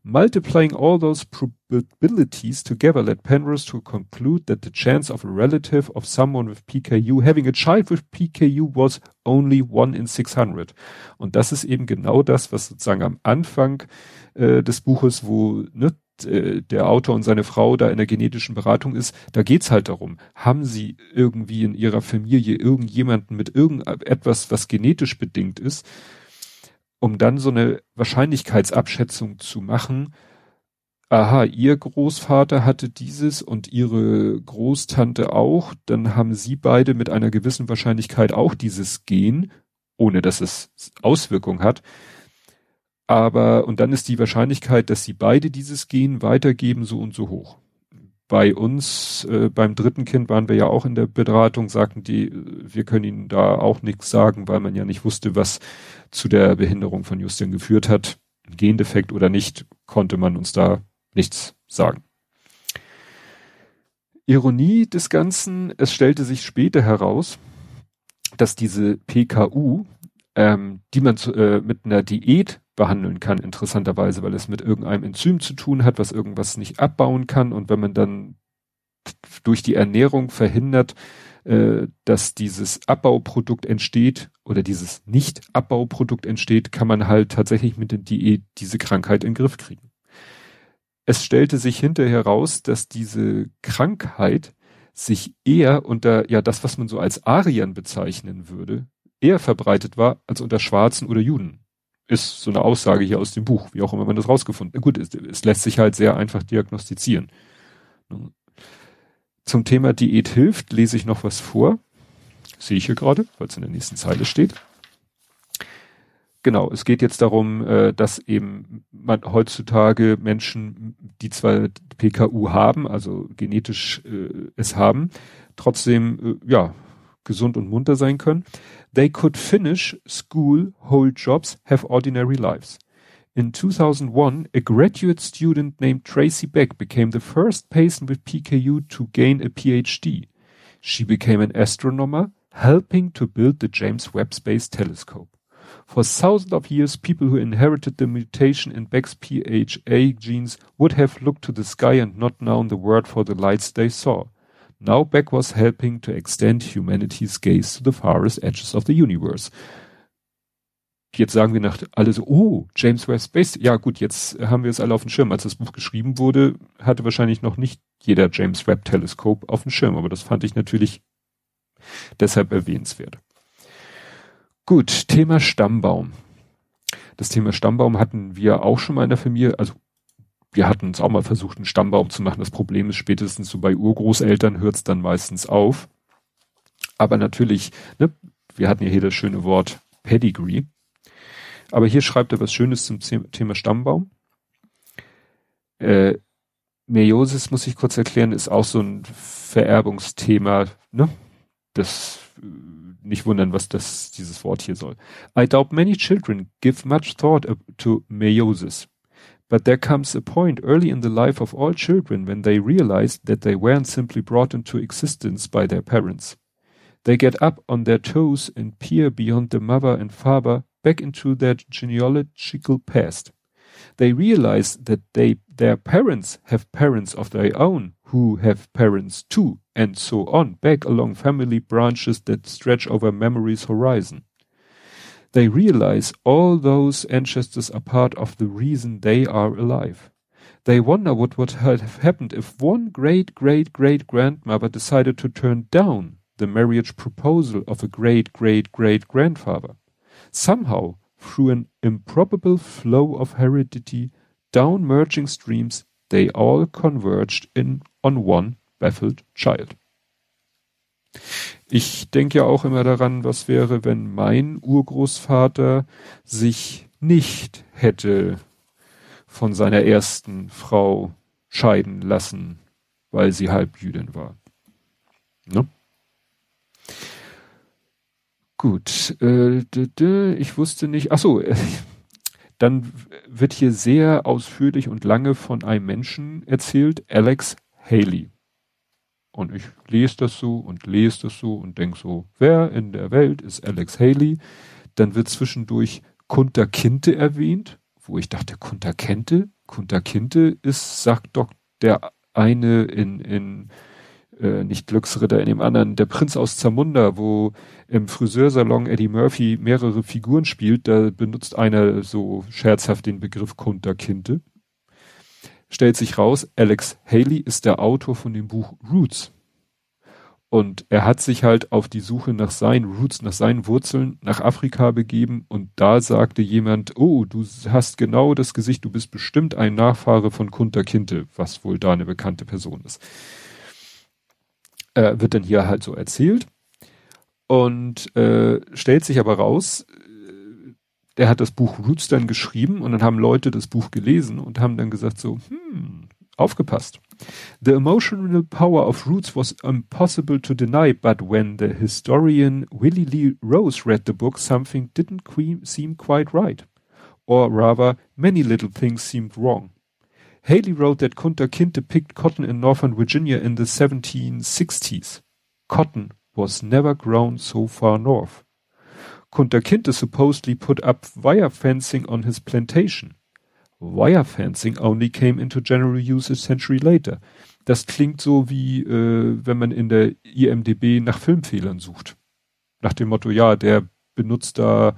Multiplying all those probabilities together led Penrose to conclude that the chance of a relative of someone with PKU having a child with PKU was only one in 600. Und das ist eben genau das, was sozusagen am Anfang äh, des Buches, wo ne, äh, der Autor und seine Frau da in der genetischen Beratung ist, da geht's halt darum, haben sie irgendwie in ihrer Familie irgendjemanden mit irgendetwas, was genetisch bedingt ist, um dann so eine Wahrscheinlichkeitsabschätzung zu machen, aha, ihr Großvater hatte dieses und ihre Großtante auch, dann haben sie beide mit einer gewissen Wahrscheinlichkeit auch dieses Gen, ohne dass es Auswirkungen hat. Aber, und dann ist die Wahrscheinlichkeit, dass sie beide dieses Gen weitergeben, so und so hoch. Bei uns, äh, beim dritten Kind waren wir ja auch in der Beratung, sagten die, wir können ihnen da auch nichts sagen, weil man ja nicht wusste, was zu der Behinderung von Justin geführt hat. Gendefekt oder nicht, konnte man uns da nichts sagen. Ironie des Ganzen, es stellte sich später heraus, dass diese PKU, ähm, die man zu, äh, mit einer Diät behandeln kann, interessanterweise, weil es mit irgendeinem Enzym zu tun hat, was irgendwas nicht abbauen kann. Und wenn man dann durch die Ernährung verhindert, äh, dass dieses Abbauprodukt entsteht oder dieses Nicht-Abbauprodukt entsteht, kann man halt tatsächlich mit der Diät diese Krankheit in den Griff kriegen. Es stellte sich hinterher raus, dass diese Krankheit sich eher unter, ja, das, was man so als Arien bezeichnen würde, eher verbreitet war als unter Schwarzen oder Juden ist so eine Aussage hier aus dem Buch, wie auch immer man das rausgefunden. Gut, es, es lässt sich halt sehr einfach diagnostizieren. Zum Thema Diät hilft, lese ich noch was vor. Sehe ich hier gerade, weil es in der nächsten Zeile steht. Genau, es geht jetzt darum, äh, dass eben man heutzutage Menschen, die zwar PKU haben, also genetisch äh, es haben, trotzdem äh, ja gesund und munter sein können. They could finish school, hold jobs, have ordinary lives. In 2001, a graduate student named Tracy Beck became the first patient with PKU to gain a PhD. She became an astronomer, helping to build the James Webb Space Telescope. For thousands of years, people who inherited the mutation in Beck's PHA genes would have looked to the sky and not known the word for the lights they saw. Now Beck was helping to extend humanity's gaze to the farthest edges of the universe. Jetzt sagen wir nach alle so, oh, James Webb Space. Ja gut, jetzt haben wir es alle auf dem Schirm. Als das Buch geschrieben wurde, hatte wahrscheinlich noch nicht jeder James Webb Teleskop auf dem Schirm, aber das fand ich natürlich deshalb erwähnenswert. Gut, Thema Stammbaum. Das Thema Stammbaum hatten wir auch schon mal in der Familie, also wir hatten uns auch mal versucht, einen Stammbaum zu machen. Das Problem ist, spätestens so bei Urgroßeltern hört es dann meistens auf. Aber natürlich, ne, wir hatten ja hier das schöne Wort Pedigree. Aber hier schreibt er was Schönes zum Thema Stammbaum. Äh, Meiosis, muss ich kurz erklären, ist auch so ein Vererbungsthema, ne? Das äh, nicht wundern, was das, dieses Wort hier soll. I doubt many children give much thought to meiosis. But there comes a point early in the life of all children when they realize that they weren't simply brought into existence by their parents. They get up on their toes and peer beyond the mother and father back into their genealogical past. They realize that they, their parents have parents of their own who have parents too, and so on, back along family branches that stretch over memory's horizon. They realize all those ancestors are part of the reason they are alive. They wonder what would have happened if one great great great grandmother decided to turn down the marriage proposal of a great great great grandfather. Somehow, through an improbable flow of heredity down merging streams, they all converged in on one baffled child. Ich denke ja auch immer daran, was wäre, wenn mein Urgroßvater sich nicht hätte von seiner ersten Frau scheiden lassen, weil sie Halbjüdin war. Ne? Gut, äh, ich wusste nicht, ach so, [laughs] dann wird hier sehr ausführlich und lange von einem Menschen erzählt, Alex Haley. Und ich lese das so und lese das so und denke so, wer in der Welt ist Alex Haley? Dann wird zwischendurch Kunter Kinte erwähnt, wo ich dachte, Kunter Kinte? Kunter Kinte ist, sagt doch der eine in, in äh, nicht Glücksritter, in dem anderen, der Prinz aus Zamunda, wo im Friseursalon Eddie Murphy mehrere Figuren spielt, da benutzt einer so scherzhaft den Begriff Kunter Kinte stellt sich raus, Alex Haley ist der Autor von dem Buch Roots. Und er hat sich halt auf die Suche nach seinen Roots, nach seinen Wurzeln nach Afrika begeben und da sagte jemand, oh, du hast genau das Gesicht, du bist bestimmt ein Nachfahre von Kunter Kinte, was wohl da eine bekannte Person ist. Äh, wird dann hier halt so erzählt und äh, stellt sich aber raus, der hat das Buch Roots dann geschrieben und dann haben Leute das Buch gelesen und haben dann gesagt so, hm, aufgepasst. The emotional power of Roots was impossible to deny, but when the historian Willie Lee Rose read the book, something didn't seem quite right. Or rather, many little things seemed wrong. Haley wrote that Kunta Kinte picked cotton in northern Virginia in the 1760s. Cotton was never grown so far north. Kunter Kinte supposedly put up wire fencing on his plantation. Wire fencing only came into general use a century later. Das klingt so wie, äh, wenn man in der IMDB nach Filmfehlern sucht. Nach dem Motto, ja, der benutzt da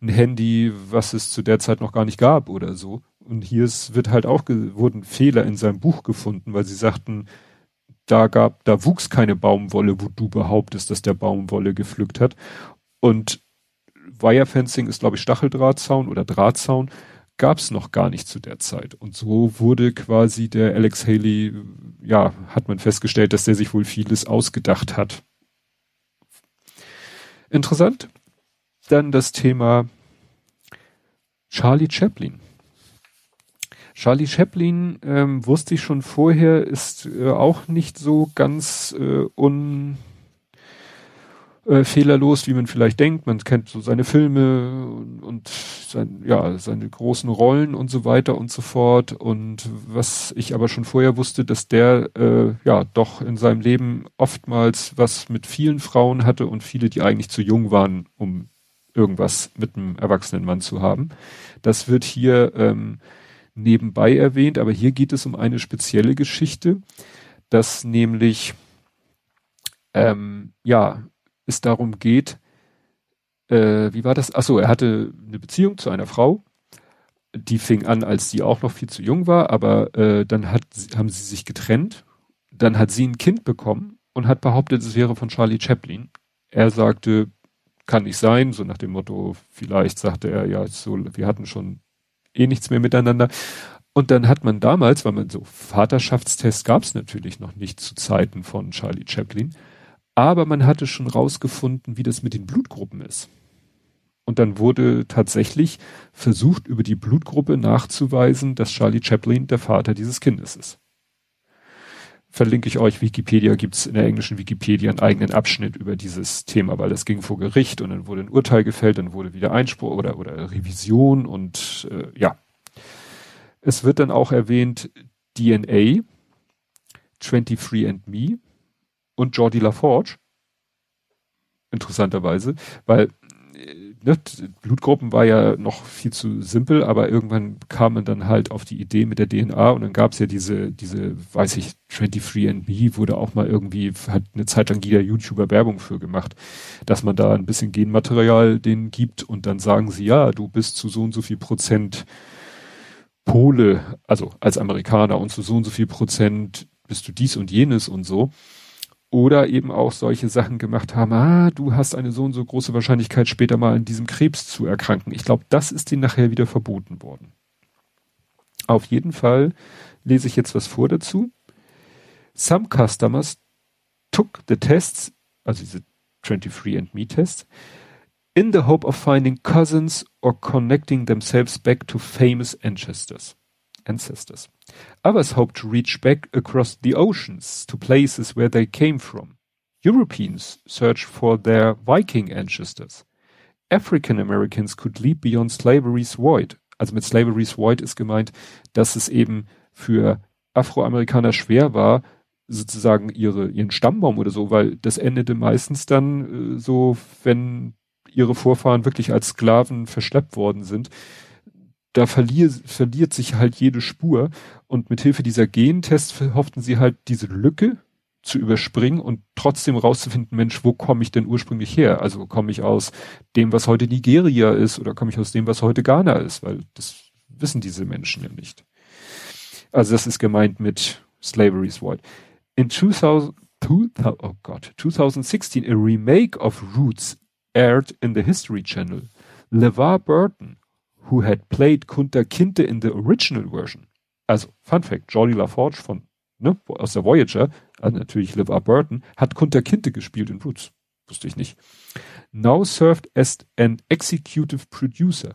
ein Handy, was es zu der Zeit noch gar nicht gab oder so. Und hier ist, wird halt auch, wurden Fehler in seinem Buch gefunden, weil sie sagten, da gab, da wuchs keine Baumwolle, wo du behauptest, dass der Baumwolle gepflückt hat. Und Wirefencing ist, glaube ich, Stacheldrahtzaun oder Drahtzaun, gab es noch gar nicht zu der Zeit. Und so wurde quasi der Alex Haley, ja, hat man festgestellt, dass der sich wohl vieles ausgedacht hat. Interessant. Dann das Thema Charlie Chaplin. Charlie Chaplin ähm, wusste ich schon vorher, ist äh, auch nicht so ganz äh, un äh, fehlerlos, wie man vielleicht denkt. Man kennt so seine Filme und, und sein, ja, seine großen Rollen und so weiter und so fort. Und was ich aber schon vorher wusste, dass der äh, ja doch in seinem Leben oftmals was mit vielen Frauen hatte und viele, die eigentlich zu jung waren, um irgendwas mit einem erwachsenen Mann zu haben. Das wird hier ähm, nebenbei erwähnt, aber hier geht es um eine spezielle Geschichte, dass nämlich ähm, ja es darum geht, äh, wie war das? Achso, er hatte eine Beziehung zu einer Frau, die fing an, als sie auch noch viel zu jung war, aber äh, dann hat, haben sie sich getrennt. Dann hat sie ein Kind bekommen und hat behauptet, es wäre von Charlie Chaplin. Er sagte, kann nicht sein, so nach dem Motto, vielleicht sagte er, ja, so, wir hatten schon eh nichts mehr miteinander. Und dann hat man damals, weil man so Vaterschaftstests gab es natürlich noch nicht zu Zeiten von Charlie Chaplin, aber man hatte schon rausgefunden, wie das mit den Blutgruppen ist. Und dann wurde tatsächlich versucht, über die Blutgruppe nachzuweisen, dass Charlie Chaplin der Vater dieses Kindes ist. Verlinke ich euch, Wikipedia gibt's in der englischen Wikipedia einen eigenen Abschnitt über dieses Thema, weil das ging vor Gericht und dann wurde ein Urteil gefällt, dann wurde wieder Einspruch oder, oder Revision und äh, ja. Es wird dann auch erwähnt DNA, 23andMe und Jordi LaForge. Interessanterweise, weil ne, Blutgruppen war ja noch viel zu simpel, aber irgendwann kam man dann halt auf die Idee mit der DNA und dann gab's ja diese, diese, weiß ich, 23andMe wurde auch mal irgendwie, hat eine Zeit lang jeder YouTuber Werbung für gemacht, dass man da ein bisschen Genmaterial denen gibt und dann sagen sie, ja, du bist zu so und so viel Prozent Pole, also als Amerikaner und zu so und so viel Prozent bist du dies und jenes und so oder eben auch solche Sachen gemacht haben, ah, du hast eine so und so große Wahrscheinlichkeit, später mal an diesem Krebs zu erkranken. Ich glaube, das ist denen nachher wieder verboten worden. Auf jeden Fall lese ich jetzt was vor dazu. Some customers took the tests, also diese 23andMe tests, in the hope of finding cousins or connecting themselves back to famous ancestors. Ancestors. Others hoped to reach back across the oceans to places where they came from. Europeans searched for their Viking ancestors. African Americans could leap beyond slavery's void. Also mit slavery's void ist gemeint, dass es eben für Afroamerikaner schwer war, sozusagen ihre, ihren Stammbaum oder so, weil das endete meistens dann äh, so, wenn ihre Vorfahren wirklich als Sklaven verschleppt worden sind, da verlier, verliert sich halt jede Spur und mit Hilfe dieser Gentests hofften sie halt diese Lücke zu überspringen und trotzdem rauszufinden, Mensch, wo komme ich denn ursprünglich her? Also komme ich aus dem, was heute Nigeria ist oder komme ich aus dem, was heute Ghana ist? Weil das wissen diese Menschen ja nicht. Also das ist gemeint mit Slavery's Void. In 2000, 2000, oh Gott, 2016 a remake of Roots aired in the History Channel. LeVar Burton who had played Kunter Kinte in the original version. Also, Fun Fact, Jordi LaForge von, ne, aus der Voyager, also natürlich LeVar Burton, hat Kunter Kinte gespielt in Roots. Wusste ich nicht. Now served as an executive producer.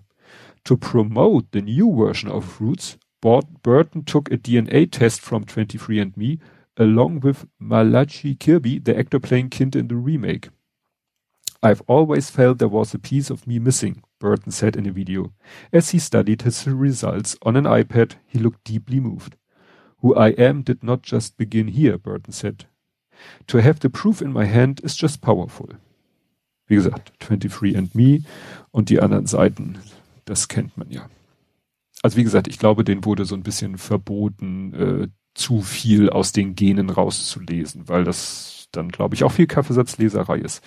To promote the new version of Roots, Burton took a DNA test from 23andMe along with Malachi Kirby, the actor playing Kinte in the remake. I've always felt there was a piece of me missing, Burton said in a video. As he studied his results on an iPad, he looked deeply moved. Who I am did not just begin here, Burton said. To have the proof in my hand is just powerful. Wie gesagt, 23 and Me und die anderen Seiten, das kennt man ja. Also wie gesagt, ich glaube, denen wurde so ein bisschen verboten, äh, zu viel aus den Genen rauszulesen, weil das dann, glaube ich, auch viel Kaffeesatzleserei ist.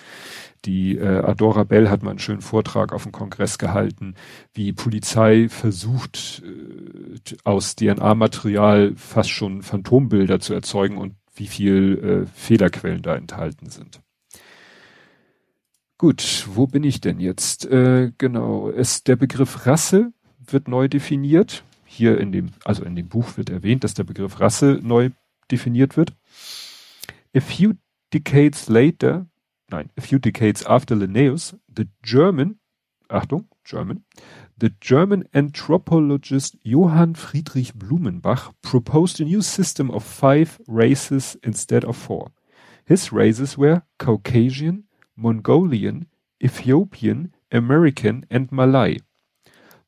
Die äh, Adora Bell hat mal einen schönen Vortrag auf dem Kongress gehalten, wie Polizei versucht, äh, aus DNA-Material fast schon Phantombilder zu erzeugen und wie viel äh, Fehlerquellen da enthalten sind. Gut, wo bin ich denn jetzt? Äh, genau, es, der Begriff Rasse wird neu definiert. Hier in dem, also in dem Buch wird erwähnt, dass der Begriff Rasse neu definiert wird. A few decades later, nein, a few decades after Linnaeus, the German, Achtung, German, the German anthropologist Johann Friedrich Blumenbach proposed a new system of five races instead of four. His races were Caucasian, Mongolian, Ethiopian, American, and Malay.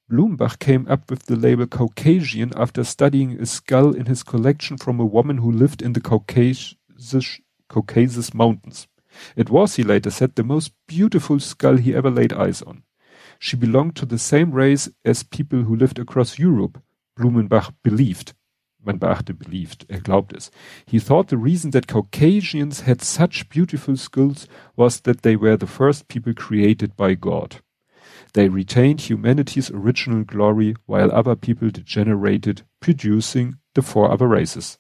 Blumenbach came up with the label Caucasian after studying a skull in his collection from a woman who lived in the Caucasus, Caucasus Mountains. It was, he later said, the most beautiful skull he ever laid eyes on. She belonged to the same race as people who lived across Europe, Blumenbach believed. Man beachte believed, er glaubt es. He thought the reason that Caucasians had such beautiful skulls was that they were the first people created by God. They retained humanity's original glory while other people degenerated, producing the four other races.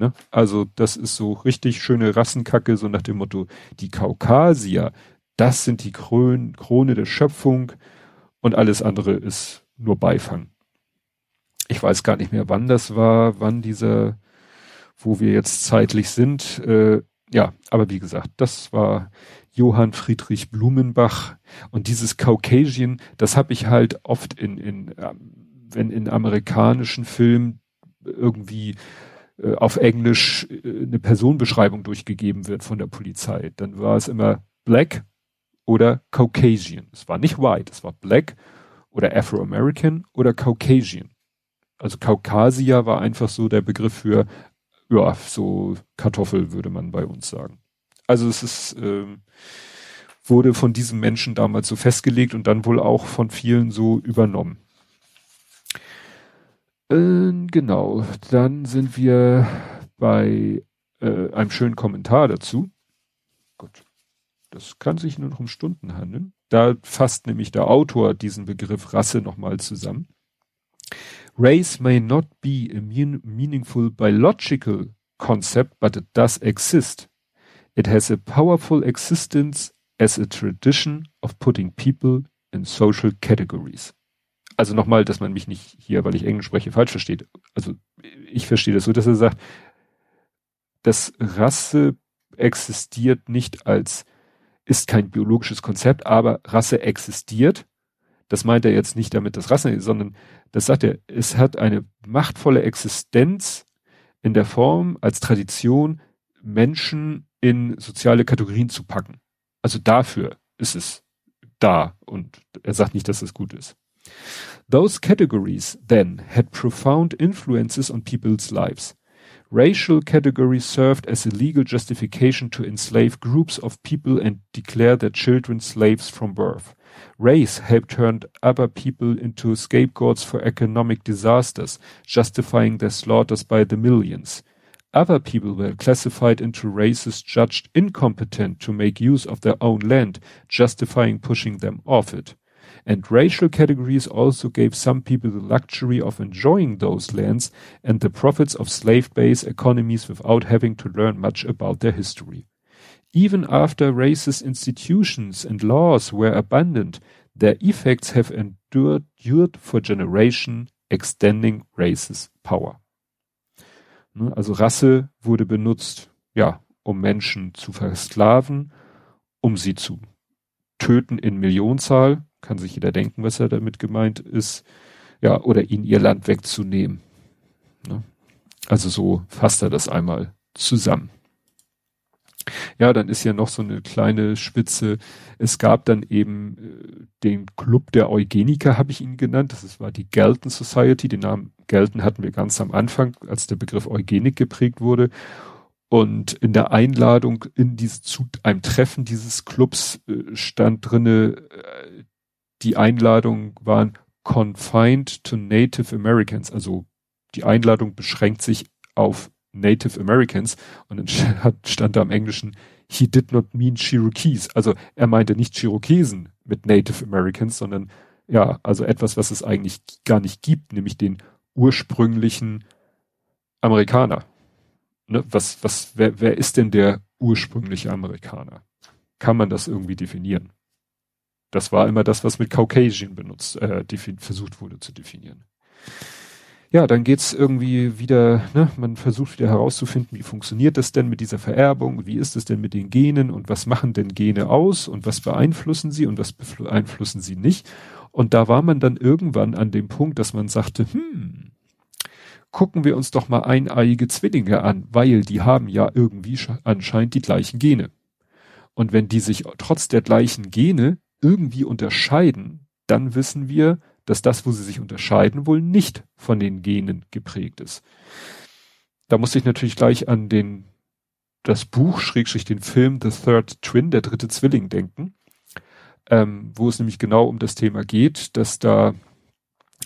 Ne? Also das ist so richtig schöne Rassenkacke, so nach dem Motto, die Kaukasier, das sind die Krön Krone der Schöpfung und alles andere ist nur Beifang. Ich weiß gar nicht mehr, wann das war, wann dieser, wo wir jetzt zeitlich sind. Äh, ja, aber wie gesagt, das war Johann Friedrich Blumenbach und dieses Caucasian, das habe ich halt oft in, in ähm, wenn in amerikanischen Filmen irgendwie äh, auf Englisch äh, eine Personenbeschreibung durchgegeben wird von der Polizei, dann war es immer Black oder Caucasian. Es war nicht White, es war Black oder Afro-American oder Caucasian. Also Kaukasier war einfach so der Begriff für, ja, so Kartoffel würde man bei uns sagen. Also es ist, ähm, wurde von diesem Menschen damals so festgelegt und dann wohl auch von vielen so übernommen. Äh, genau, dann sind wir bei äh, einem schönen Kommentar dazu. Gut, das kann sich nur noch um Stunden handeln. Da fasst nämlich der Autor diesen Begriff Rasse nochmal zusammen. Race may not be a mean, meaningful biological concept, but it does exist. It has a powerful existence as a tradition of putting people in social categories. Also nochmal, dass man mich nicht hier, weil ich Englisch spreche, falsch versteht. Also ich verstehe das so, dass er sagt, dass Rasse existiert nicht als, ist kein biologisches Konzept, aber Rasse existiert das meint er jetzt nicht damit, dass Rassen, sondern das sagt er, es hat eine machtvolle Existenz in der Form als Tradition, Menschen in soziale Kategorien zu packen. Also dafür ist es da und er sagt nicht, dass es gut ist. Those categories then had profound influences on people's lives. Racial categories served as a legal justification to enslave groups of people and declare their children slaves from birth. Race helped turn other people into scapegoats for economic disasters, justifying their slaughters by the millions. Other people were classified into races judged incompetent to make use of their own land, justifying pushing them off it. And racial categories also gave some people the luxury of enjoying those lands and the profits of slave-based economies without having to learn much about their history. Even after racist institutions and laws were abandoned, their effects have endured, for generation, extending racist power. Ne, also Rasse wurde benutzt, ja, um Menschen zu versklaven, um sie zu töten in Millionenzahl. Kann sich jeder denken, was er damit gemeint ist. Ja, oder ihnen ihr Land wegzunehmen. Ne? Also so fasst er das einmal zusammen. Ja, dann ist ja noch so eine kleine Spitze. Es gab dann eben äh, den Club der Eugeniker, habe ich ihn genannt. Das war die Galton Society. Den Namen Galton hatten wir ganz am Anfang, als der Begriff Eugenik geprägt wurde. Und in der Einladung in diese, zu einem Treffen dieses Clubs äh, stand drinne, äh, die Einladung waren confined to Native Americans. Also die Einladung beschränkt sich auf Native Americans und dann [laughs] stand da im Englischen, he did not mean Cherokees. Also er meinte nicht Cherokesen mit Native Americans, sondern ja, also etwas, was es eigentlich gar nicht gibt, nämlich den ursprünglichen Amerikaner. Ne, was, was, wer, wer ist denn der ursprüngliche Amerikaner? Kann man das irgendwie definieren? Das war immer das, was mit Caucasian benutzt, äh, versucht wurde zu definieren. Ja, dann geht's irgendwie wieder, ne, man versucht wieder herauszufinden, wie funktioniert das denn mit dieser Vererbung, wie ist es denn mit den Genen? Und was machen denn Gene aus? Und was beeinflussen sie? Und was beeinflussen sie nicht. Und da war man dann irgendwann an dem Punkt, dass man sagte, hm, gucken wir uns doch mal eineiige Zwillinge an, weil die haben ja irgendwie anscheinend die gleichen Gene. Und wenn die sich trotz der gleichen Gene irgendwie unterscheiden, dann wissen wir, dass das, wo sie sich unterscheiden, wohl nicht von den Genen geprägt ist. Da musste ich natürlich gleich an den, das Buch, Schrägstrich den Film The Third Twin, der dritte Zwilling denken, ähm, wo es nämlich genau um das Thema geht, dass da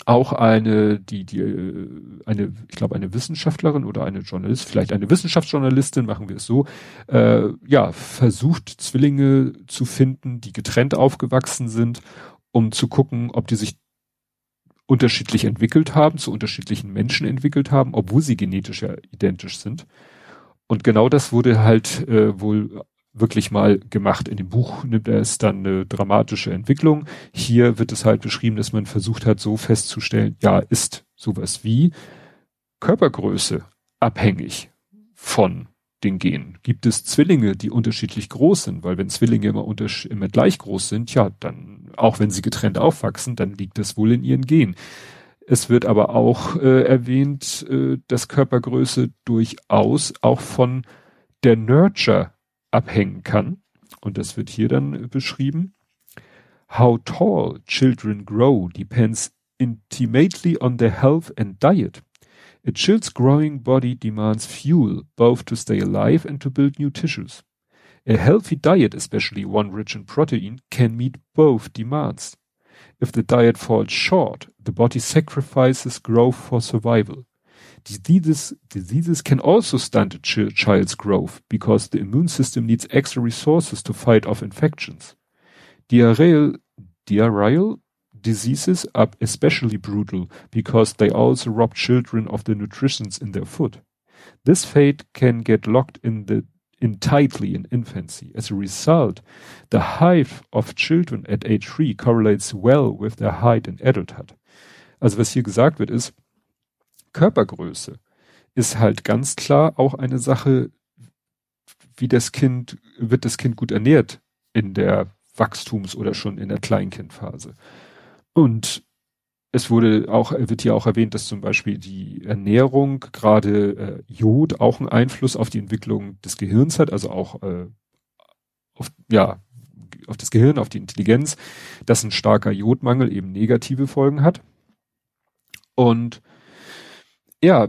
auch eine, die, die, äh, eine, ich glaube, eine Wissenschaftlerin oder eine Journalist, vielleicht eine Wissenschaftsjournalistin, machen wir es so, äh, ja, versucht Zwillinge zu finden, die getrennt aufgewachsen sind, um zu gucken, ob die sich unterschiedlich entwickelt haben, zu unterschiedlichen Menschen entwickelt haben, obwohl sie genetisch ja identisch sind. Und genau das wurde halt äh, wohl wirklich mal gemacht. In dem Buch nimmt er es dann eine dramatische Entwicklung. Hier wird es halt beschrieben, dass man versucht hat, so festzustellen, ja, ist sowas wie Körpergröße abhängig von den Genen? Gibt es Zwillinge, die unterschiedlich groß sind? Weil wenn Zwillinge immer, immer gleich groß sind, ja, dann, auch wenn sie getrennt aufwachsen, dann liegt das wohl in ihren Genen. Es wird aber auch äh, erwähnt, äh, dass Körpergröße durchaus auch von der Nurture abhängen kann. Und das wird hier dann beschrieben. How tall children grow depends intimately on their health and diet. A child's growing body demands fuel, both to stay alive and to build new tissues. A healthy diet, especially one rich in protein, can meet both demands. If the diet falls short, the body sacrifices growth for survival. Diseases, diseases can also stunt a ch child's growth because the immune system needs extra resources to fight off infections. Diarrheal, diarrheal diseases are especially brutal because they also rob children of the nutritions in their food. This fate can get locked in the in tightly in infancy. As a result, the height of children at age three correlates well with their height in adulthood. Also was hier gesagt wird ist, Körpergröße ist halt ganz klar auch eine Sache, wie das Kind, wird das Kind gut ernährt in der Wachstums- oder schon in der Kleinkindphase. Und es wurde auch, wird hier auch erwähnt, dass zum Beispiel die Ernährung, gerade äh, Jod, auch einen Einfluss auf die Entwicklung des Gehirns hat, also auch äh, auf, ja, auf das Gehirn, auf die Intelligenz, dass ein starker Jodmangel eben negative Folgen hat. Und ja,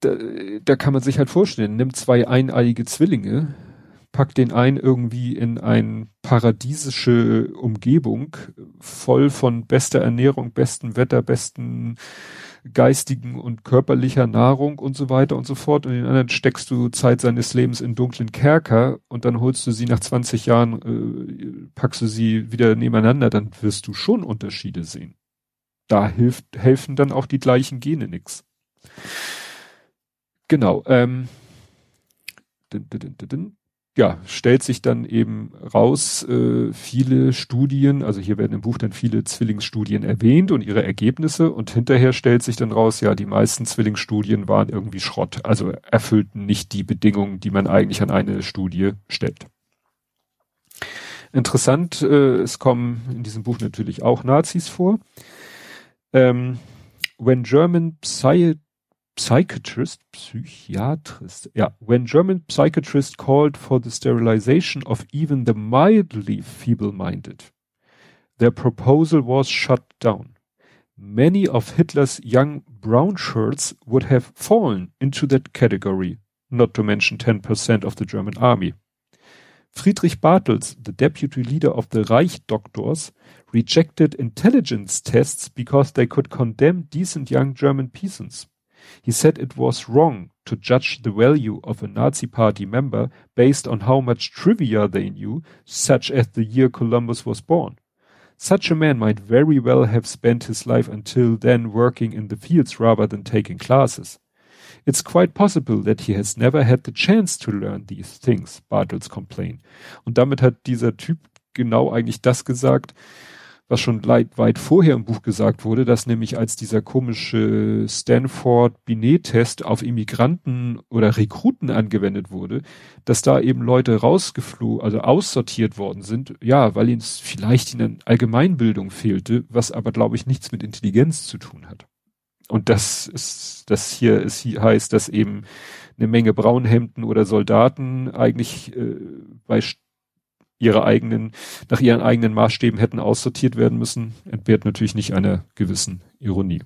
da, da kann man sich halt vorstellen, nimmt zwei eineiige Zwillinge, packt den einen irgendwie in eine paradiesische Umgebung, voll von bester Ernährung, besten Wetter, besten geistigen und körperlicher Nahrung und so weiter und so fort. Und den anderen steckst du Zeit seines Lebens in dunklen Kerker und dann holst du sie nach 20 Jahren, äh, packst du sie wieder nebeneinander, dann wirst du schon Unterschiede sehen. Da hilft, helfen dann auch die gleichen Gene nix. Genau. Ähm, din, din, din, ja, stellt sich dann eben raus, äh, viele Studien, also hier werden im Buch dann viele Zwillingsstudien erwähnt und ihre Ergebnisse und hinterher stellt sich dann raus, ja, die meisten Zwillingsstudien waren irgendwie Schrott, also erfüllten nicht die Bedingungen, die man eigentlich an eine Studie stellt. Interessant, äh, es kommen in diesem Buch natürlich auch Nazis vor. Ähm, when German Psy psychiatrist, psychiatrist, yeah, when German psychiatrist called for the sterilization of even the mildly feeble-minded, their proposal was shut down. Many of Hitler's young brown shirts would have fallen into that category, not to mention 10% of the German army. Friedrich Bartels, the deputy leader of the Reich doctors, rejected intelligence tests because they could condemn decent young German peasants. He said it was wrong to judge the value of a Nazi party member based on how much trivia they knew, such as the year Columbus was born. Such a man might very well have spent his life until then working in the fields rather than taking classes. It's quite possible that he has never had the chance to learn these things, Bartels complained. Und damit hat dieser Typ genau eigentlich das gesagt, was schon weit vorher im Buch gesagt wurde, dass nämlich als dieser komische Stanford Binet-Test auf Immigranten oder Rekruten angewendet wurde, dass da eben Leute rausgeflogen, also aussortiert worden sind, ja, weil ihnen vielleicht in der Allgemeinbildung fehlte, was aber glaube ich nichts mit Intelligenz zu tun hat. Und das ist, das hier ist, hier heißt, dass eben eine Menge Braunhemden oder Soldaten eigentlich äh, bei ihre eigenen, nach ihren eigenen Maßstäben hätten aussortiert werden müssen, entbehrt natürlich nicht einer gewissen Ironie.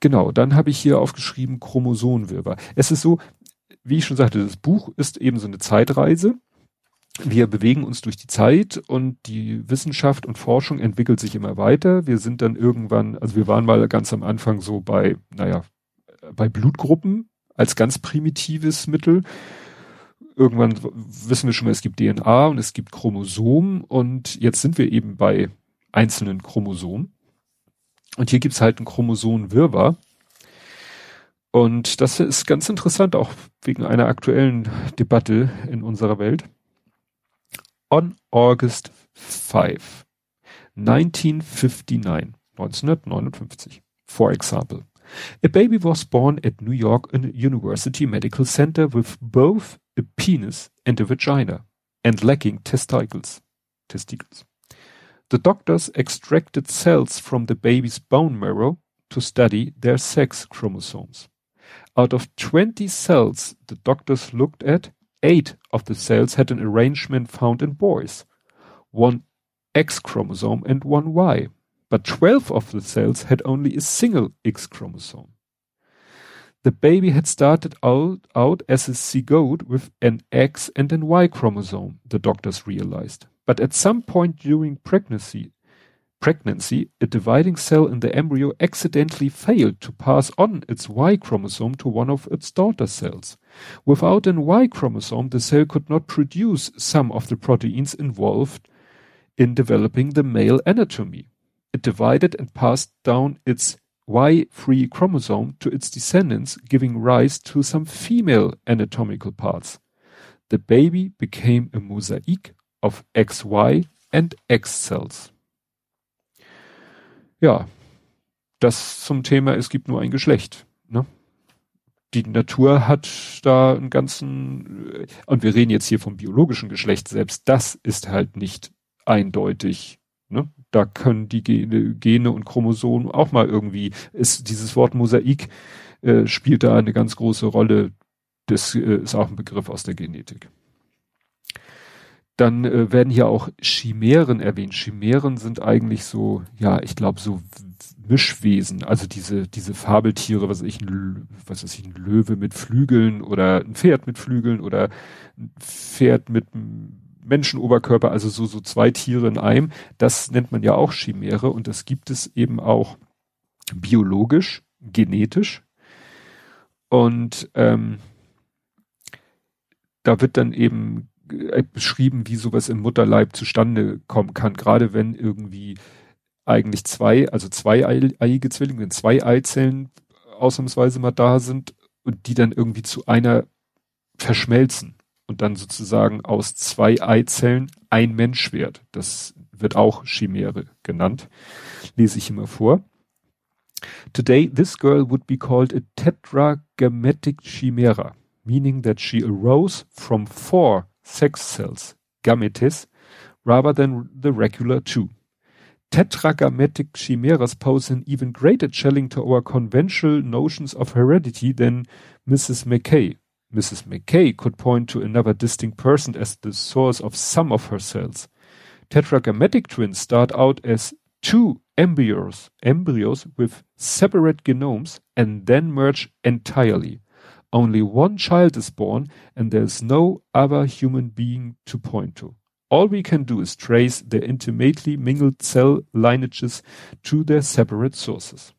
Genau, dann habe ich hier aufgeschrieben Chromosomenwirrwarr. Es ist so, wie ich schon sagte, das Buch ist eben so eine Zeitreise. Wir bewegen uns durch die Zeit und die Wissenschaft und Forschung entwickelt sich immer weiter. Wir sind dann irgendwann, also wir waren mal ganz am Anfang so bei, naja, bei Blutgruppen als ganz primitives Mittel irgendwann wissen wir schon mal, es gibt DNA und es gibt Chromosomen und jetzt sind wir eben bei einzelnen Chromosomen. Und hier gibt's halt ein Chromosomenwirrwarr. Und das ist ganz interessant, auch wegen einer aktuellen Debatte in unserer Welt. On August 5, 1959, 1959, for example, A baby was born at New York University Medical Center with both a penis and a vagina and lacking testicles. testicles. The doctors extracted cells from the baby's bone marrow to study their sex chromosomes. Out of 20 cells the doctors looked at, eight of the cells had an arrangement found in boys, one X chromosome and one Y, but 12 of the cells had only a single X chromosome. The baby had started out, out as a zygote with an X and an Y chromosome, the doctors realized. But at some point during pregnancy, pregnancy, a dividing cell in the embryo accidentally failed to pass on its Y chromosome to one of its daughter cells. Without an Y chromosome, the cell could not produce some of the proteins involved in developing the male anatomy. It divided and passed down its Y-free chromosome to its descendants, giving rise to some female anatomical parts. The baby became a mosaic of XY and X Cells. Ja, das zum Thema, es gibt nur ein Geschlecht. Ne? Die Natur hat da einen ganzen, und wir reden jetzt hier vom biologischen Geschlecht, selbst das ist halt nicht eindeutig. Ne? Da können die Gene, Gene und Chromosomen auch mal irgendwie, ist dieses Wort Mosaik äh, spielt da eine ganz große Rolle. Das äh, ist auch ein Begriff aus der Genetik. Dann äh, werden hier auch Chimären erwähnt. Chimären sind eigentlich so, ja, ich glaube so Mischwesen, also diese diese Fabeltiere, was ich, ein, was weiß ich, ein Löwe mit Flügeln oder ein Pferd mit Flügeln oder ein Pferd mit Menschenoberkörper, also so so zwei Tiere in einem. Das nennt man ja auch Chimäre und das gibt es eben auch biologisch, genetisch. Und ähm, da wird dann eben äh, beschrieben, wie sowas im Mutterleib zustande kommen kann, gerade wenn irgendwie eigentlich zwei, also zwei eiige Zwillinge, wenn zwei Eizellen ausnahmsweise mal da sind und die dann irgendwie zu einer verschmelzen und dann sozusagen aus zwei Eizellen ein Mensch wird. Das wird auch Chimäre genannt. Lese ich immer vor. Today this girl would be called a tetragrammatic chimera, meaning that she arose from four sex cells, gametes, rather than the regular two. Tetragrammatic chimeras pose an even greater challenge to our conventional notions of heredity than Mrs. McKay. Mrs. McKay could point to another distinct person as the source of some of her cells. Tetragrammatic twins start out as two embryos, embryos with separate genomes and then merge entirely. Only one child is born and there's no other human being to point to. All we can do is trace their intimately mingled cell lineages to their separate sources.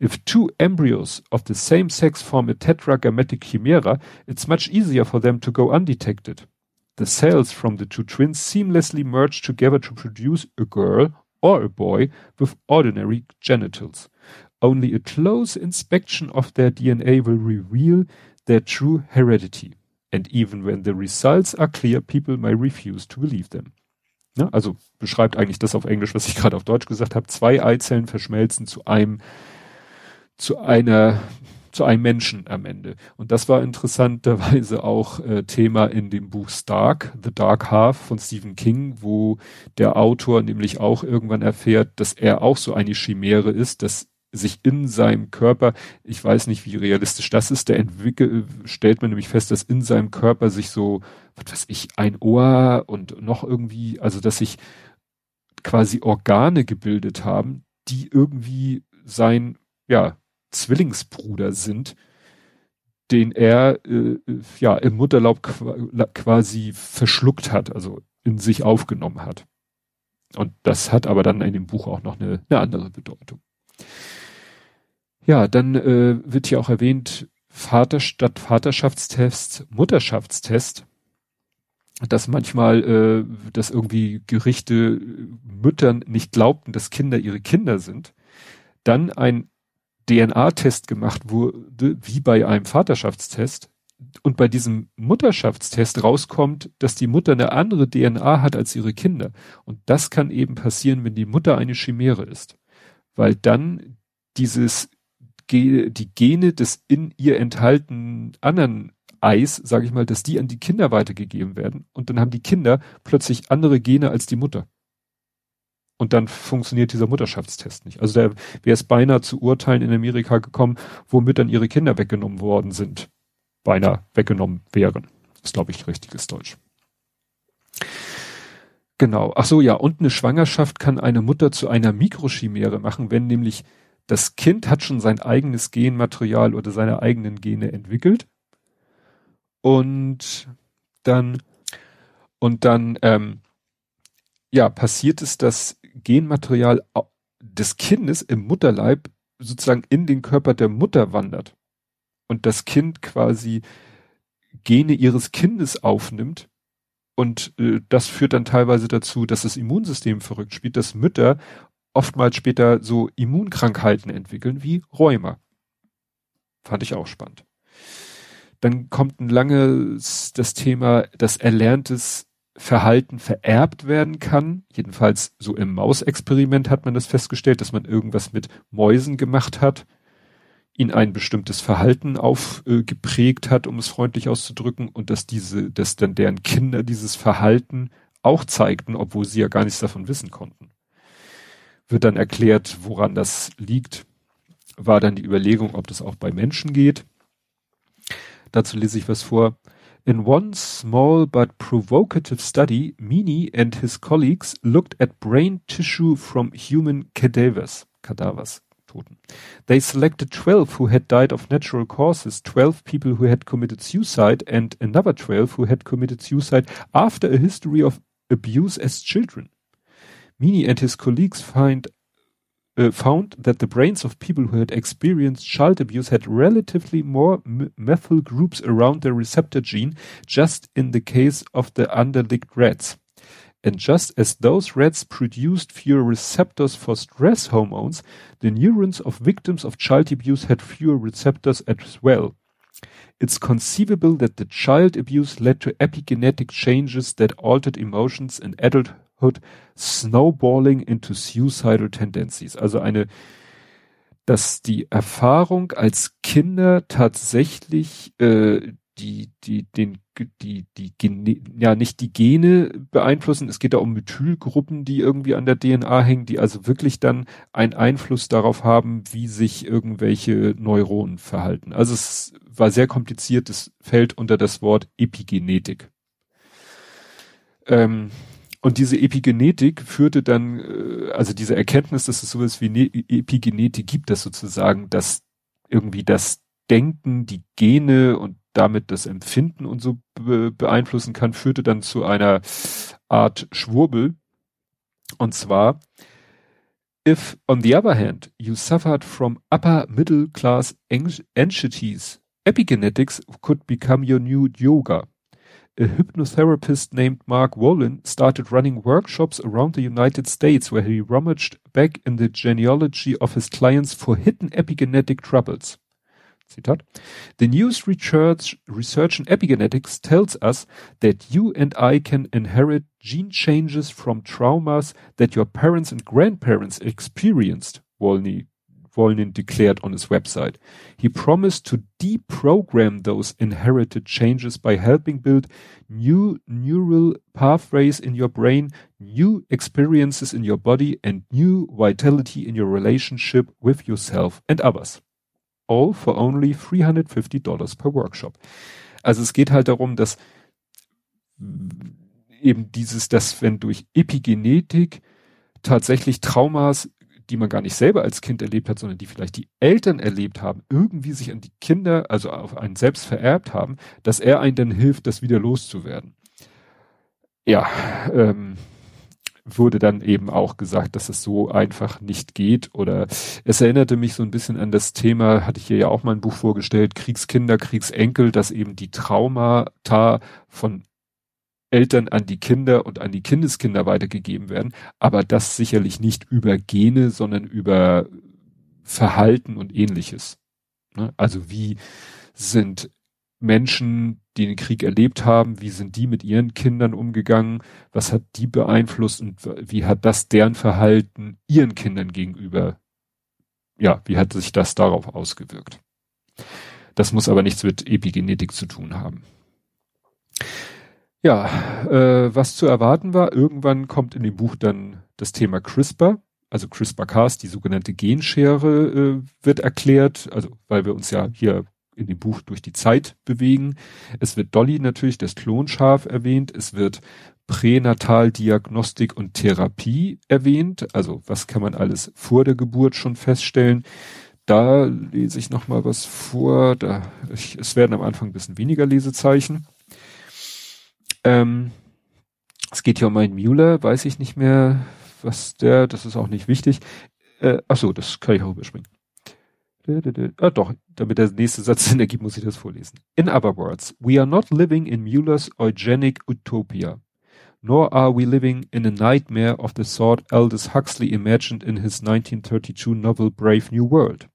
If two embryos of the same sex form a tetragrammatic chimera, it's much easier for them to go undetected. The cells from the two twins seamlessly merge together to produce a girl or a boy with ordinary genitals. Only a close inspection of their DNA will reveal their true heredity. And even when the results are clear, people may refuse to believe them. Ja, also beschreibt eigentlich das auf Englisch, was ich gerade auf Deutsch gesagt habe. Zwei Eizellen verschmelzen zu einem, zu einer, zu einem Menschen am Ende. Und das war interessanterweise auch äh, Thema in dem Buch Stark, The Dark Half von Stephen King, wo der Autor nämlich auch irgendwann erfährt, dass er auch so eine Chimäre ist, dass sich in seinem Körper, ich weiß nicht, wie realistisch das ist, der entwickelt, stellt man nämlich fest, dass in seinem Körper sich so, was weiß ich, ein Ohr und noch irgendwie, also dass sich quasi Organe gebildet haben, die irgendwie sein, ja, Zwillingsbruder sind, den er äh, ja im Mutterlaub quasi verschluckt hat, also in sich aufgenommen hat. Und das hat aber dann in dem Buch auch noch eine, eine andere Bedeutung. Ja, dann äh, wird hier auch erwähnt, Vater statt Vaterschaftstest, Mutterschaftstest, dass manchmal, äh, dass irgendwie Gerichte Müttern nicht glaubten, dass Kinder ihre Kinder sind. Dann ein DNA-Test gemacht wurde, wie bei einem Vaterschaftstest. Und bei diesem Mutterschaftstest rauskommt, dass die Mutter eine andere DNA hat als ihre Kinder. Und das kann eben passieren, wenn die Mutter eine Chimäre ist. Weil dann dieses die Gene des in ihr enthaltenen anderen Eis, sage ich mal, dass die an die Kinder weitergegeben werden und dann haben die Kinder plötzlich andere Gene als die Mutter. Und dann funktioniert dieser Mutterschaftstest nicht. Also da wäre es beinahe zu Urteilen in Amerika gekommen, womit dann ihre Kinder weggenommen worden sind. Beinahe weggenommen wären. Ist, glaube ich, richtiges Deutsch. Genau. Ach so, ja. Und eine Schwangerschaft kann eine Mutter zu einer Mikrochimäre machen, wenn nämlich das Kind hat schon sein eigenes Genmaterial oder seine eigenen Gene entwickelt. Und dann, und dann, ähm, ja, passiert es, dass Genmaterial des Kindes im Mutterleib sozusagen in den Körper der Mutter wandert und das Kind quasi Gene ihres Kindes aufnimmt und äh, das führt dann teilweise dazu, dass das Immunsystem verrückt spielt, dass Mütter oftmals später so Immunkrankheiten entwickeln wie Rheuma. Fand ich auch spannend. Dann kommt ein langes das Thema, dass erlerntes Verhalten vererbt werden kann. Jedenfalls so im Mausexperiment hat man das festgestellt, dass man irgendwas mit Mäusen gemacht hat, ihnen ein bestimmtes Verhalten aufgeprägt äh, hat, um es freundlich auszudrücken, und dass diese, dass dann deren Kinder dieses Verhalten auch zeigten, obwohl sie ja gar nichts davon wissen konnten. Wird dann erklärt, woran das liegt, war dann die Überlegung, ob das auch bei Menschen geht. Dazu lese ich was vor. In one small but provocative study, Meany and his colleagues looked at brain tissue from human cadavers, cadavers, Toten. They selected 12 who had died of natural causes, 12 people who had committed suicide, and another 12 who had committed suicide after a history of abuse as children. Meany and his colleagues find uh, found that the brains of people who had experienced child abuse had relatively more methyl groups around the receptor gene, just in the case of the underlicked rats. And just as those rats produced fewer receptors for stress hormones, the neurons of victims of child abuse had fewer receptors as well. It's conceivable that the child abuse led to epigenetic changes that altered emotions in adult Hood Snowballing into Suicidal Tendencies. Also eine, dass die Erfahrung als Kinder tatsächlich äh, die, die, den, die, die, Gene, ja, nicht die Gene beeinflussen. Es geht da um Methylgruppen, die irgendwie an der DNA hängen, die also wirklich dann einen Einfluss darauf haben, wie sich irgendwelche Neuronen verhalten. Also es war sehr kompliziert. Es fällt unter das Wort Epigenetik. Ähm, und diese Epigenetik führte dann, äh, also diese Erkenntnis, dass es sowas wie ne Epigenetik gibt, dass sozusagen das irgendwie das Denken, die Gene und damit das Empfinden und so be beeinflussen kann, führte dann zu einer Art Schwurbel. Und zwar, if on the other hand you suffered from upper middle class anxieties, epigenetics could become your new yoga a hypnotherapist named Mark Wolin started running workshops around the United States where he rummaged back in the genealogy of his clients for hidden epigenetic troubles. Zitat. The newest research, research in epigenetics tells us that you and I can inherit gene changes from traumas that your parents and grandparents experienced, Wolny Wolnin declared on his website. He promised to deprogram those inherited changes by helping build new neural pathways in your brain, new experiences in your body, and new vitality in your relationship with yourself and others. All for only $350 per Workshop. Also es geht halt darum, dass eben dieses, dass wenn durch Epigenetik tatsächlich Traumas die man gar nicht selber als Kind erlebt hat, sondern die vielleicht die Eltern erlebt haben, irgendwie sich an die Kinder, also auf einen selbst vererbt haben, dass er einen dann hilft, das wieder loszuwerden. Ja, ähm, wurde dann eben auch gesagt, dass es so einfach nicht geht. Oder es erinnerte mich so ein bisschen an das Thema, hatte ich hier ja auch mal ein Buch vorgestellt, Kriegskinder, Kriegsenkel, dass eben die Traumata von Eltern an die Kinder und an die Kindeskinder weitergegeben werden, aber das sicherlich nicht über Gene, sondern über Verhalten und ähnliches. Ne? Also wie sind Menschen, die den Krieg erlebt haben, wie sind die mit ihren Kindern umgegangen, was hat die beeinflusst und wie hat das deren Verhalten ihren Kindern gegenüber ja, wie hat sich das darauf ausgewirkt? Das muss aber nichts mit Epigenetik zu tun haben. Ja, äh, was zu erwarten war, irgendwann kommt in dem Buch dann das Thema CRISPR, also CRISPR-Cas, die sogenannte Genschere, äh, wird erklärt, also weil wir uns ja hier in dem Buch durch die Zeit bewegen. Es wird Dolly natürlich, das Klonschaf erwähnt. Es wird Pränataldiagnostik und Therapie erwähnt. Also was kann man alles vor der Geburt schon feststellen? Da lese ich noch mal was vor. Da, ich, es werden am Anfang ein bisschen weniger Lesezeichen. Ähm, es geht hier um einen Mueller, weiß ich nicht mehr, was der, das ist auch nicht wichtig. Äh, ach so, das kann ich auch überspringen. Ah, doch, damit der nächste Satz Sinn ergibt, muss ich das vorlesen. In other words, we are not living in Mueller's eugenic utopia, nor are we living in a nightmare of the sort Aldous Huxley imagined in his 1932 novel Brave New World.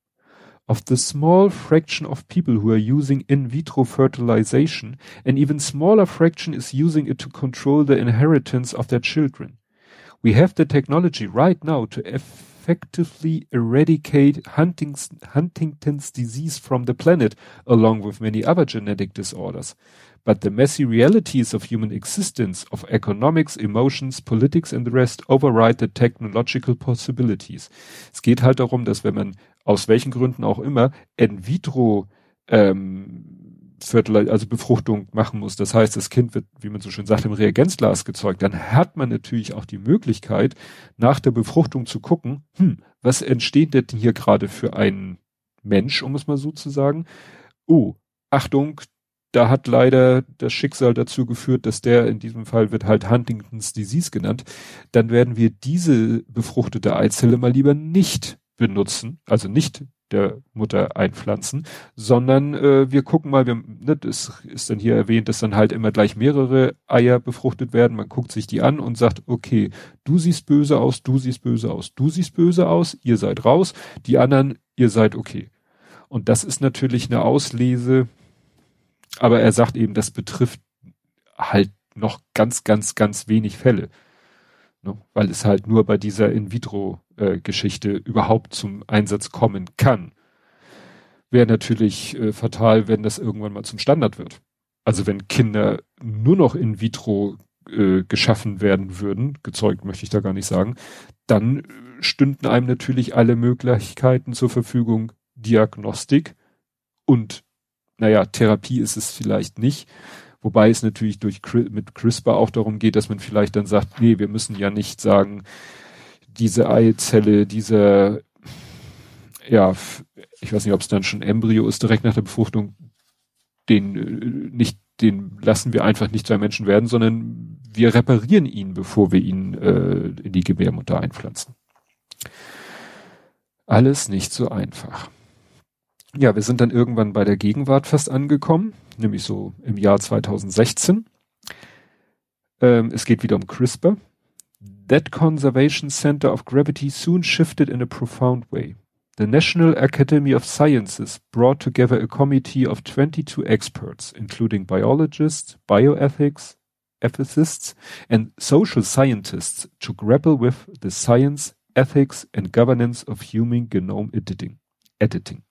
Of the small fraction of people who are using in vitro fertilization, an even smaller fraction is using it to control the inheritance of their children. We have the technology right now to effectively eradicate Huntington's disease from the planet, along with many other genetic disorders. But the messy realities of human existence, of economics, emotions, politics and the rest override the technological possibilities. Es geht halt darum, dass wenn man aus welchen Gründen auch immer in vitro ähm, also Befruchtung machen muss. Das heißt, das Kind wird, wie man so schön sagt, im Reagenzglas gezeugt. Dann hat man natürlich auch die Möglichkeit, nach der Befruchtung zu gucken, hm, was entsteht denn hier gerade für ein Mensch, um es mal so zu sagen. Oh, Achtung, da hat leider das Schicksal dazu geführt, dass der in diesem Fall wird halt Huntington's Disease genannt. Dann werden wir diese befruchtete Eizelle mal lieber nicht benutzen, also nicht der Mutter einpflanzen, sondern äh, wir gucken mal, wir, ne, das ist dann hier erwähnt, dass dann halt immer gleich mehrere Eier befruchtet werden. Man guckt sich die an und sagt, okay, du siehst böse aus, du siehst böse aus, du siehst böse aus, ihr seid raus, die anderen, ihr seid okay. Und das ist natürlich eine Auslese, aber er sagt eben, das betrifft halt noch ganz, ganz, ganz wenig Fälle. Ne? Weil es halt nur bei dieser In-vitro-Geschichte äh, überhaupt zum Einsatz kommen kann. Wäre natürlich äh, fatal, wenn das irgendwann mal zum Standard wird. Also wenn Kinder nur noch in vitro äh, geschaffen werden würden, gezeugt möchte ich da gar nicht sagen, dann stünden einem natürlich alle Möglichkeiten zur Verfügung, Diagnostik und naja, Therapie ist es vielleicht nicht, Wobei es natürlich durch mit CRISPR auch darum geht, dass man vielleicht dann sagt, nee, wir müssen ja nicht sagen, diese Eizelle, dieser, ja, ich weiß nicht, ob es dann schon Embryo ist direkt nach der Befruchtung, den äh, nicht, den lassen wir einfach nicht einem Menschen werden, sondern wir reparieren ihn, bevor wir ihn äh, in die Gebärmutter einpflanzen. Alles nicht so einfach. Ja, wir sind dann irgendwann bei der Gegenwart fast angekommen, nämlich so im Jahr 2016. Ähm, es geht wieder um CRISPR. That conservation center of gravity soon shifted in a profound way. The National Academy of Sciences brought together a committee of 22 experts, including biologists, bioethics, ethicists, and social scientists to grapple with the science, ethics, and governance of human genome editing. editing.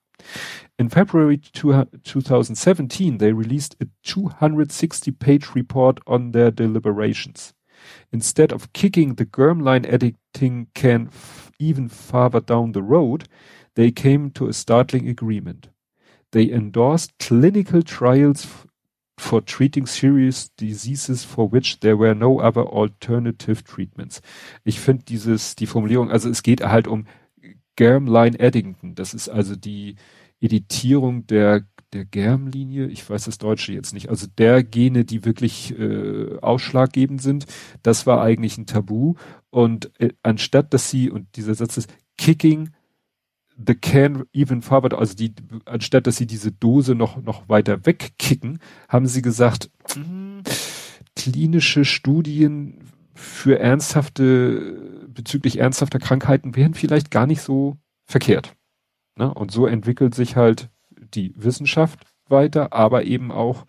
In February 2017, they released a 260 page report on their deliberations. Instead of kicking the germline editing can even farther down the road, they came to a startling agreement. They endorsed clinical trials for treating serious diseases for which there were no other alternative treatments. Ich finde dieses, die Formulierung, also es geht halt um Germline Eddington. Das ist also die Editierung der der Germlinie, ich weiß das Deutsche jetzt nicht, also der Gene, die wirklich äh, ausschlaggebend sind, das war eigentlich ein Tabu. Und äh, anstatt dass sie, und dieser Satz ist, kicking the can even farther, also die, anstatt dass sie diese Dose noch, noch weiter wegkicken, haben sie gesagt, mh, klinische Studien für ernsthafte, bezüglich ernsthafter Krankheiten wären vielleicht gar nicht so verkehrt. Ne? Und so entwickelt sich halt die Wissenschaft weiter, aber eben auch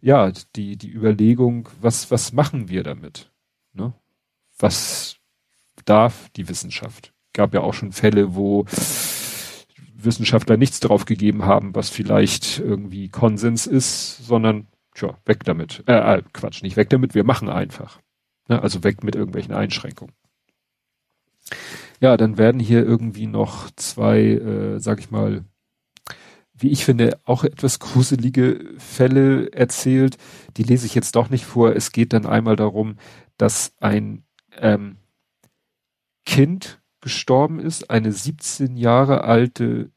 ja die die Überlegung, was was machen wir damit? Ne? Was darf die Wissenschaft? Gab ja auch schon Fälle, wo Wissenschaftler nichts drauf gegeben haben, was vielleicht irgendwie Konsens ist, sondern tja, weg damit. Äh, äh, Quatsch, nicht weg damit, wir machen einfach. Ne? Also weg mit irgendwelchen Einschränkungen. Ja, dann werden hier irgendwie noch zwei, äh, sag ich mal, wie ich finde, auch etwas gruselige Fälle erzählt. Die lese ich jetzt doch nicht vor. Es geht dann einmal darum, dass ein ähm, Kind gestorben ist, eine 17 Jahre alte,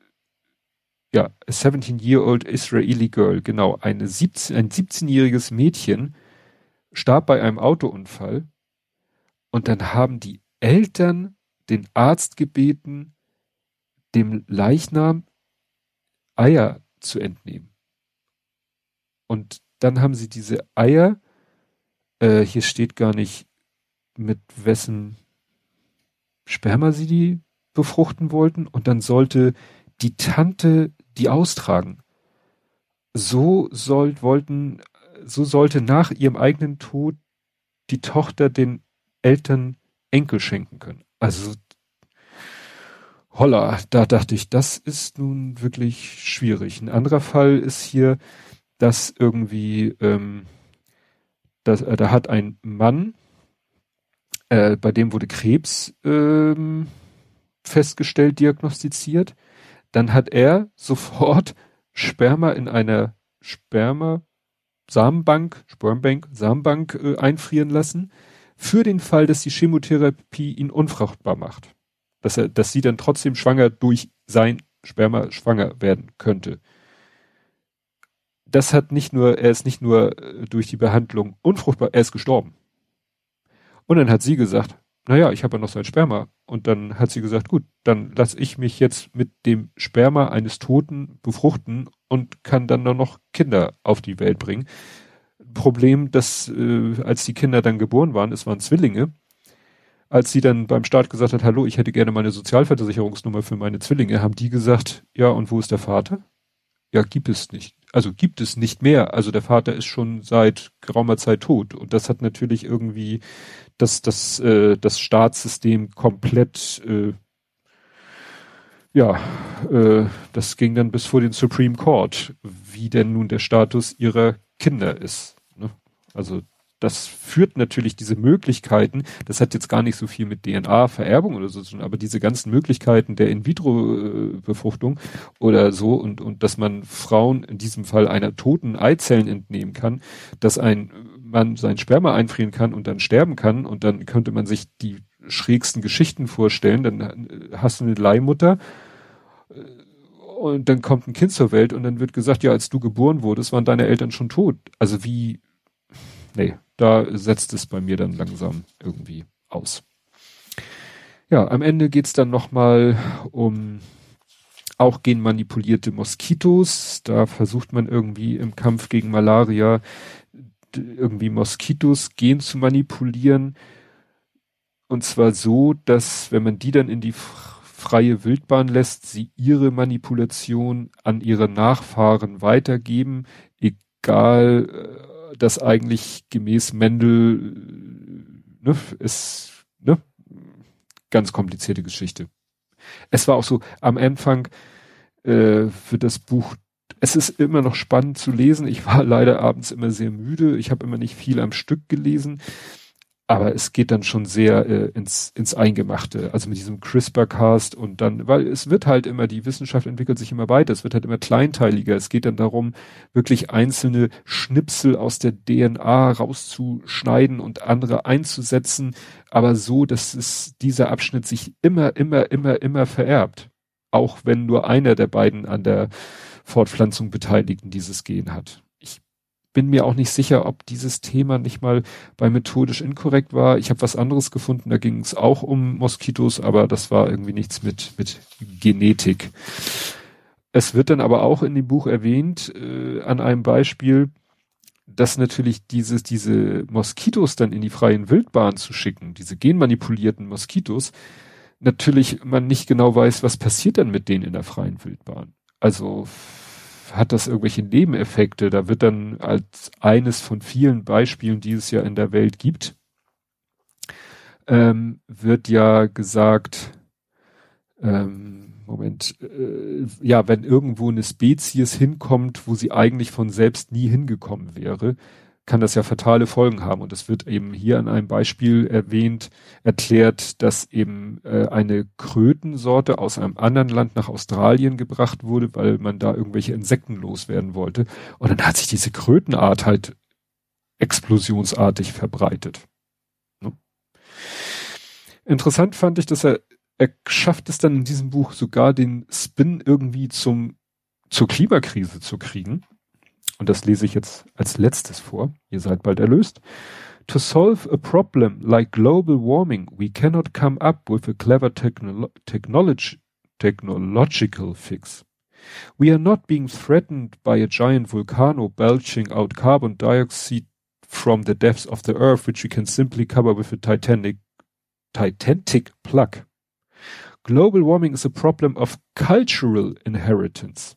ja, 17-year-old Israeli girl, genau, eine 17, ein 17-jähriges Mädchen starb bei einem Autounfall und dann haben die Eltern den Arzt gebeten, dem Leichnam Eier zu entnehmen. Und dann haben sie diese Eier, äh, hier steht gar nicht, mit wessen Sperma sie die befruchten wollten, und dann sollte die Tante die austragen. So soll, wollten, so sollte nach ihrem eigenen Tod die Tochter den Eltern Enkel schenken können. Also holla, da dachte ich, das ist nun wirklich schwierig. Ein anderer Fall ist hier, dass irgendwie, ähm, dass, äh, da hat ein Mann, äh, bei dem wurde Krebs ähm, festgestellt, diagnostiziert. Dann hat er sofort Sperma in einer Sperma Samenbank, Spermbank, Samenbank äh, einfrieren lassen, für den Fall, dass die Chemotherapie ihn unfruchtbar macht dass er, dass sie dann trotzdem schwanger durch sein Sperma schwanger werden könnte. Das hat nicht nur, er ist nicht nur äh, durch die Behandlung unfruchtbar, er ist gestorben. Und dann hat sie gesagt, naja, ich habe ja noch sein Sperma. Und dann hat sie gesagt, gut, dann lasse ich mich jetzt mit dem Sperma eines Toten befruchten und kann dann nur noch Kinder auf die Welt bringen. Problem, dass äh, als die Kinder dann geboren waren, es waren Zwillinge, als sie dann beim Staat gesagt hat, hallo, ich hätte gerne meine Sozialversicherungsnummer für meine Zwillinge, haben die gesagt, ja, und wo ist der Vater? Ja, gibt es nicht. Also gibt es nicht mehr. Also der Vater ist schon seit geraumer Zeit tot. Und das hat natürlich irgendwie das, das, äh, das Staatssystem komplett, äh, ja, äh, das ging dann bis vor den Supreme Court, wie denn nun der Status ihrer Kinder ist. Ne? Also das führt natürlich diese Möglichkeiten, das hat jetzt gar nicht so viel mit DNA-Vererbung oder so zu tun, aber diese ganzen Möglichkeiten der In-vitro-Befruchtung oder so und, und dass man Frauen in diesem Fall einer toten Eizellen entnehmen kann, dass ein Mann sein Sperma einfrieren kann und dann sterben kann und dann könnte man sich die schrägsten Geschichten vorstellen, dann hast du eine Leihmutter, und dann kommt ein Kind zur Welt und dann wird gesagt, ja, als du geboren wurdest, waren deine Eltern schon tot. Also wie, nee, da setzt es bei mir dann langsam irgendwie aus. Ja, am Ende geht's dann nochmal um auch genmanipulierte Moskitos. Da versucht man irgendwie im Kampf gegen Malaria irgendwie Moskitos gen zu manipulieren. Und zwar so, dass wenn man die dann in die freie Wildbahn lässt, sie ihre Manipulation an ihre Nachfahren weitergeben, egal äh, das eigentlich gemäß Mendel ne, ist ne, ganz komplizierte Geschichte. Es war auch so am Anfang äh, für das Buch. Es ist immer noch spannend zu lesen. Ich war [laughs] leider abends immer sehr müde. Ich habe immer nicht viel am Stück gelesen aber es geht dann schon sehr äh, ins, ins Eingemachte, also mit diesem CRISPR-Cast und dann, weil es wird halt immer, die Wissenschaft entwickelt sich immer weiter, es wird halt immer kleinteiliger, es geht dann darum, wirklich einzelne Schnipsel aus der DNA rauszuschneiden und andere einzusetzen, aber so, dass es dieser Abschnitt sich immer, immer, immer, immer vererbt. Auch wenn nur einer der beiden an der Fortpflanzung Beteiligten dieses Gen hat bin mir auch nicht sicher, ob dieses Thema nicht mal bei methodisch inkorrekt war. Ich habe was anderes gefunden, da ging es auch um Moskitos, aber das war irgendwie nichts mit, mit Genetik. Es wird dann aber auch in dem Buch erwähnt, äh, an einem Beispiel, dass natürlich dieses, diese Moskitos dann in die freien Wildbahn zu schicken, diese genmanipulierten Moskitos, natürlich man nicht genau weiß, was passiert dann mit denen in der freien Wildbahn. Also hat das irgendwelche Nebeneffekte? Da wird dann als eines von vielen Beispielen, die es ja in der Welt gibt, ähm, wird ja gesagt, ähm, Moment, äh, ja, wenn irgendwo eine Spezies hinkommt, wo sie eigentlich von selbst nie hingekommen wäre, kann das ja fatale Folgen haben. Und es wird eben hier an einem Beispiel erwähnt, erklärt, dass eben äh, eine Krötensorte aus einem anderen Land nach Australien gebracht wurde, weil man da irgendwelche Insekten loswerden wollte. Und dann hat sich diese Krötenart halt explosionsartig verbreitet. Ne? Interessant fand ich, dass er, er schafft es dann in diesem Buch sogar den Spin irgendwie zum, zur Klimakrise zu kriegen und das lese ich jetzt als letztes vor, ihr seid bald erlöst. To solve a problem like global warming, we cannot come up with a clever technolo technology, technological fix. We are not being threatened by a giant volcano belching out carbon dioxide from the depths of the earth, which we can simply cover with a titanic, titanic plug. Global warming is a problem of cultural inheritance.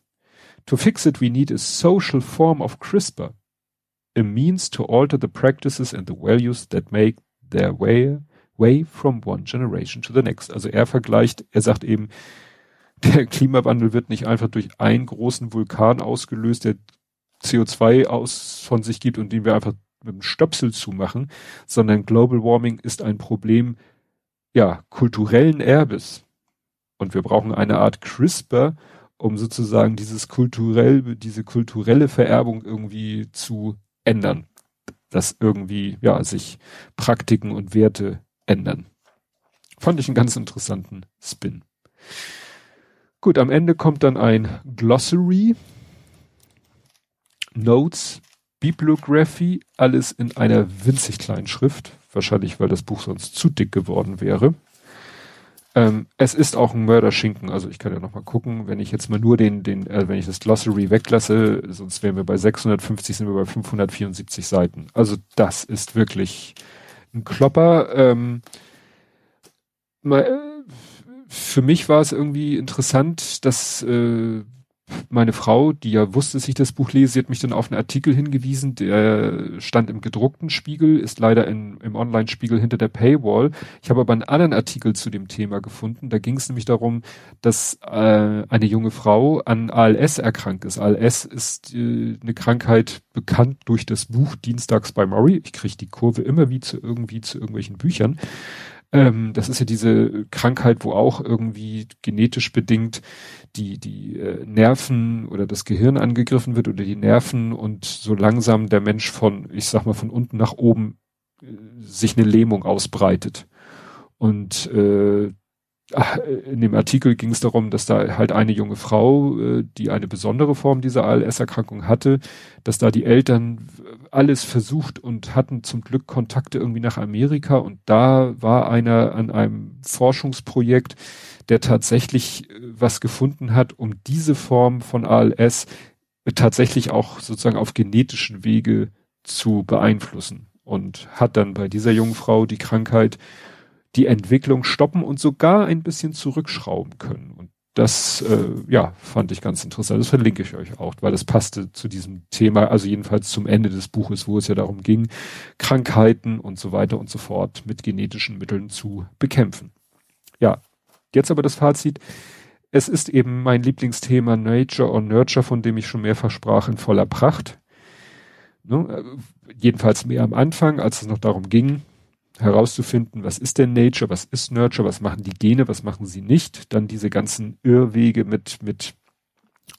To fix it, we need a social form of CRISPR, a means to alter the practices and the values that make their way, way from one generation to the next. Also er vergleicht, er sagt eben, [laughs] der Klimawandel wird nicht einfach durch einen großen Vulkan ausgelöst, der CO2 aus von sich gibt und den wir einfach mit dem Stöpsel zumachen, sondern Global Warming ist ein Problem, ja, kulturellen Erbes. Und wir brauchen eine Art CRISPR, um sozusagen dieses kulturell, diese kulturelle Vererbung irgendwie zu ändern. Dass irgendwie, ja, sich Praktiken und Werte ändern. Fand ich einen ganz interessanten Spin. Gut, am Ende kommt dann ein Glossary, Notes, Bibliography, alles in einer winzig kleinen Schrift. Wahrscheinlich, weil das Buch sonst zu dick geworden wäre. Ähm, es ist auch ein Mörderschinken, also ich kann ja noch mal gucken, wenn ich jetzt mal nur den, den, äh, wenn ich das Glossary weglasse, sonst wären wir bei 650, sind wir bei 574 Seiten. Also das ist wirklich ein Klopper. Ähm, mal, äh, für mich war es irgendwie interessant, dass äh, meine Frau, die ja wusste, dass ich das Buch lese, hat mich dann auf einen Artikel hingewiesen, der stand im gedruckten Spiegel, ist leider in, im Online-Spiegel hinter der Paywall. Ich habe aber einen anderen Artikel zu dem Thema gefunden. Da ging es nämlich darum, dass äh, eine junge Frau an ALS erkrankt ist. ALS ist äh, eine Krankheit bekannt durch das Buch Dienstags bei Murray. Ich kriege die Kurve immer wie zu irgendwie zu irgendwelchen Büchern. Ähm, das ist ja diese Krankheit, wo auch irgendwie genetisch bedingt die, die äh, Nerven oder das Gehirn angegriffen wird oder die Nerven und so langsam der Mensch von, ich sag mal, von unten nach oben äh, sich eine Lähmung ausbreitet. Und äh, in dem Artikel ging es darum, dass da halt eine junge Frau, äh, die eine besondere Form dieser ALS-Erkrankung hatte, dass da die Eltern alles versucht und hatten zum Glück Kontakte irgendwie nach Amerika und da war einer an einem Forschungsprojekt, der tatsächlich äh, was gefunden hat, um diese Form von ALS tatsächlich auch sozusagen auf genetischen Wege zu beeinflussen und hat dann bei dieser jungen Frau die Krankheit die Entwicklung stoppen und sogar ein bisschen zurückschrauben können. Und das, äh, ja, fand ich ganz interessant. Das verlinke ich euch auch, weil das passte zu diesem Thema, also jedenfalls zum Ende des Buches, wo es ja darum ging, Krankheiten und so weiter und so fort mit genetischen Mitteln zu bekämpfen. Ja, jetzt aber das Fazit. Es ist eben mein Lieblingsthema Nature or Nurture, von dem ich schon mehrfach sprach, in voller Pracht. Ne? Jedenfalls mehr am Anfang, als es noch darum ging, herauszufinden, was ist denn Nature, was ist Nurture, was machen die Gene, was machen sie nicht. Dann diese ganzen Irrwege mit, mit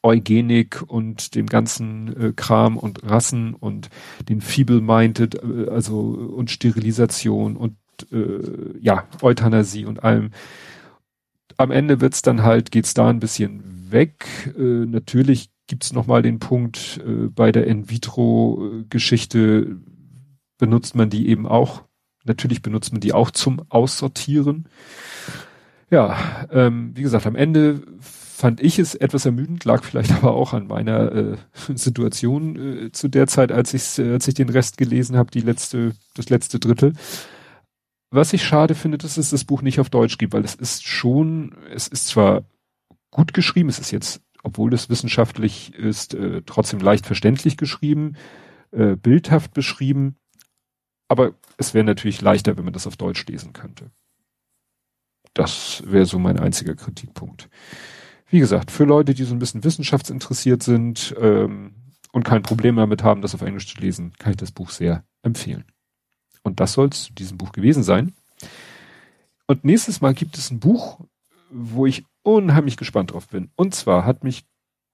Eugenik und dem ganzen äh, Kram und Rassen und den Feeble-Minded, äh, also und Sterilisation und äh, ja, Euthanasie und allem. Am Ende wird's dann halt, geht's da ein bisschen weg. Äh, natürlich gibt's noch mal den Punkt, äh, bei der In-vitro-Geschichte benutzt man die eben auch Natürlich benutzt man die auch zum Aussortieren. Ja, ähm, wie gesagt, am Ende fand ich es etwas ermüdend, lag vielleicht [laughs] aber auch an meiner äh, Situation äh, zu der Zeit, als ich, äh, als ich den Rest gelesen habe, die letzte, das letzte Drittel. Was ich schade finde, dass es das Buch nicht auf Deutsch gibt, weil es ist schon, es ist zwar gut geschrieben, es ist jetzt, obwohl es wissenschaftlich ist, äh, trotzdem leicht verständlich geschrieben, äh, bildhaft beschrieben, aber es wäre natürlich leichter, wenn man das auf Deutsch lesen könnte. das wäre so mein einziger Kritikpunkt. Wie gesagt, für Leute, die so ein bisschen wissenschaftsinteressiert sind ähm, und kein Problem damit haben, das auf Englisch zu lesen, kann ich das Buch sehr empfehlen. Und das soll es zu diesem Buch gewesen sein. Und nächstes Mal gibt es ein Buch, wo ich unheimlich gespannt drauf bin. Und zwar hat mich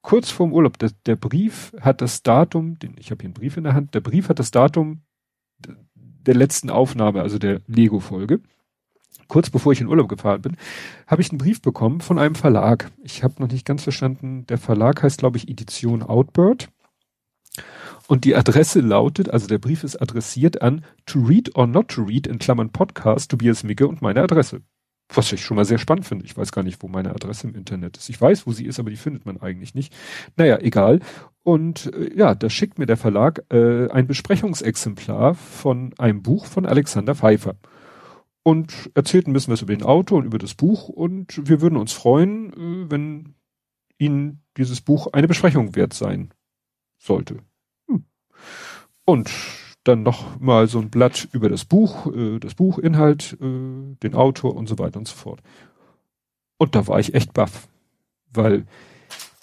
kurz vorm Urlaub, der, der Brief hat das Datum, den, ich habe hier einen Brief in der Hand, der Brief hat das Datum der letzten Aufnahme, also der Lego-Folge. Kurz bevor ich in Urlaub gefahren bin, habe ich einen Brief bekommen von einem Verlag. Ich habe noch nicht ganz verstanden, der Verlag heißt, glaube ich, Edition Outbird. Und die Adresse lautet, also der Brief ist adressiert an To Read or Not to Read in Klammern Podcast, Tobias Micke und meine Adresse. Was ich schon mal sehr spannend finde. Ich weiß gar nicht, wo meine Adresse im Internet ist. Ich weiß, wo sie ist, aber die findet man eigentlich nicht. Naja, egal. Und äh, ja, da schickt mir der Verlag äh, ein Besprechungsexemplar von einem Buch von Alexander Pfeiffer. Und erzählt ein bisschen was über den Autor und über das Buch. Und wir würden uns freuen, äh, wenn Ihnen dieses Buch eine Besprechung wert sein sollte. Und dann noch mal so ein Blatt über das Buch, äh, das Buchinhalt, äh, den Autor und so weiter und so fort. Und da war ich echt baff, weil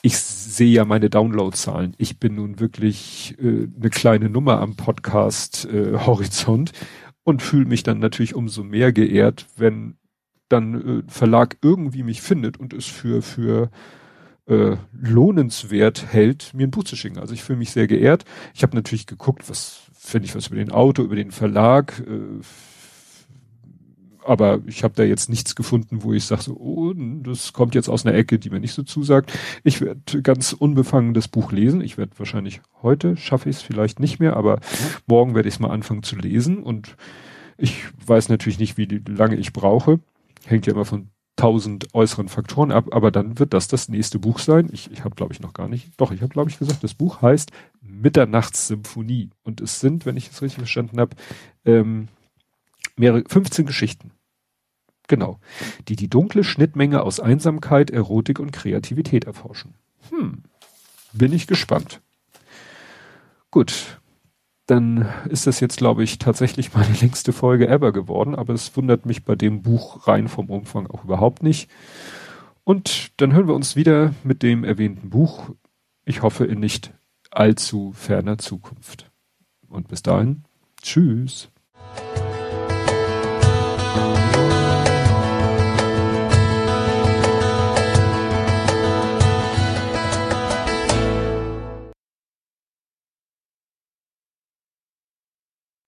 ich sehe ja meine Downloadzahlen. Ich bin nun wirklich äh, eine kleine Nummer am Podcast äh, Horizont und fühle mich dann natürlich umso mehr geehrt, wenn dann äh, Verlag irgendwie mich findet und es für für äh, lohnenswert hält, mir ein Buch zu schicken. Also ich fühle mich sehr geehrt. Ich habe natürlich geguckt, was finde ich was über den Auto, über den Verlag. Äh, aber ich habe da jetzt nichts gefunden, wo ich sage, so, oh, das kommt jetzt aus einer Ecke, die mir nicht so zusagt. Ich werde ganz unbefangen das Buch lesen. Ich werde wahrscheinlich heute, schaffe ich es vielleicht nicht mehr, aber morgen werde ich es mal anfangen zu lesen. Und ich weiß natürlich nicht, wie lange ich brauche. Hängt ja immer von tausend äußeren Faktoren ab, aber dann wird das das nächste Buch sein. Ich, ich habe, glaube ich, noch gar nicht. Doch, ich habe, glaube ich, gesagt, das Buch heißt Mitternachtssymphonie. Und es sind, wenn ich es richtig verstanden habe, ähm, mehrere 15 Geschichten. Genau. Die die dunkle Schnittmenge aus Einsamkeit, Erotik und Kreativität erforschen. Hm. Bin ich gespannt. Gut, dann ist das jetzt, glaube ich, tatsächlich meine längste Folge ever geworden, aber es wundert mich bei dem Buch rein vom Umfang auch überhaupt nicht. Und dann hören wir uns wieder mit dem erwähnten Buch. Ich hoffe in nicht allzu ferner Zukunft. Und bis dahin, tschüss.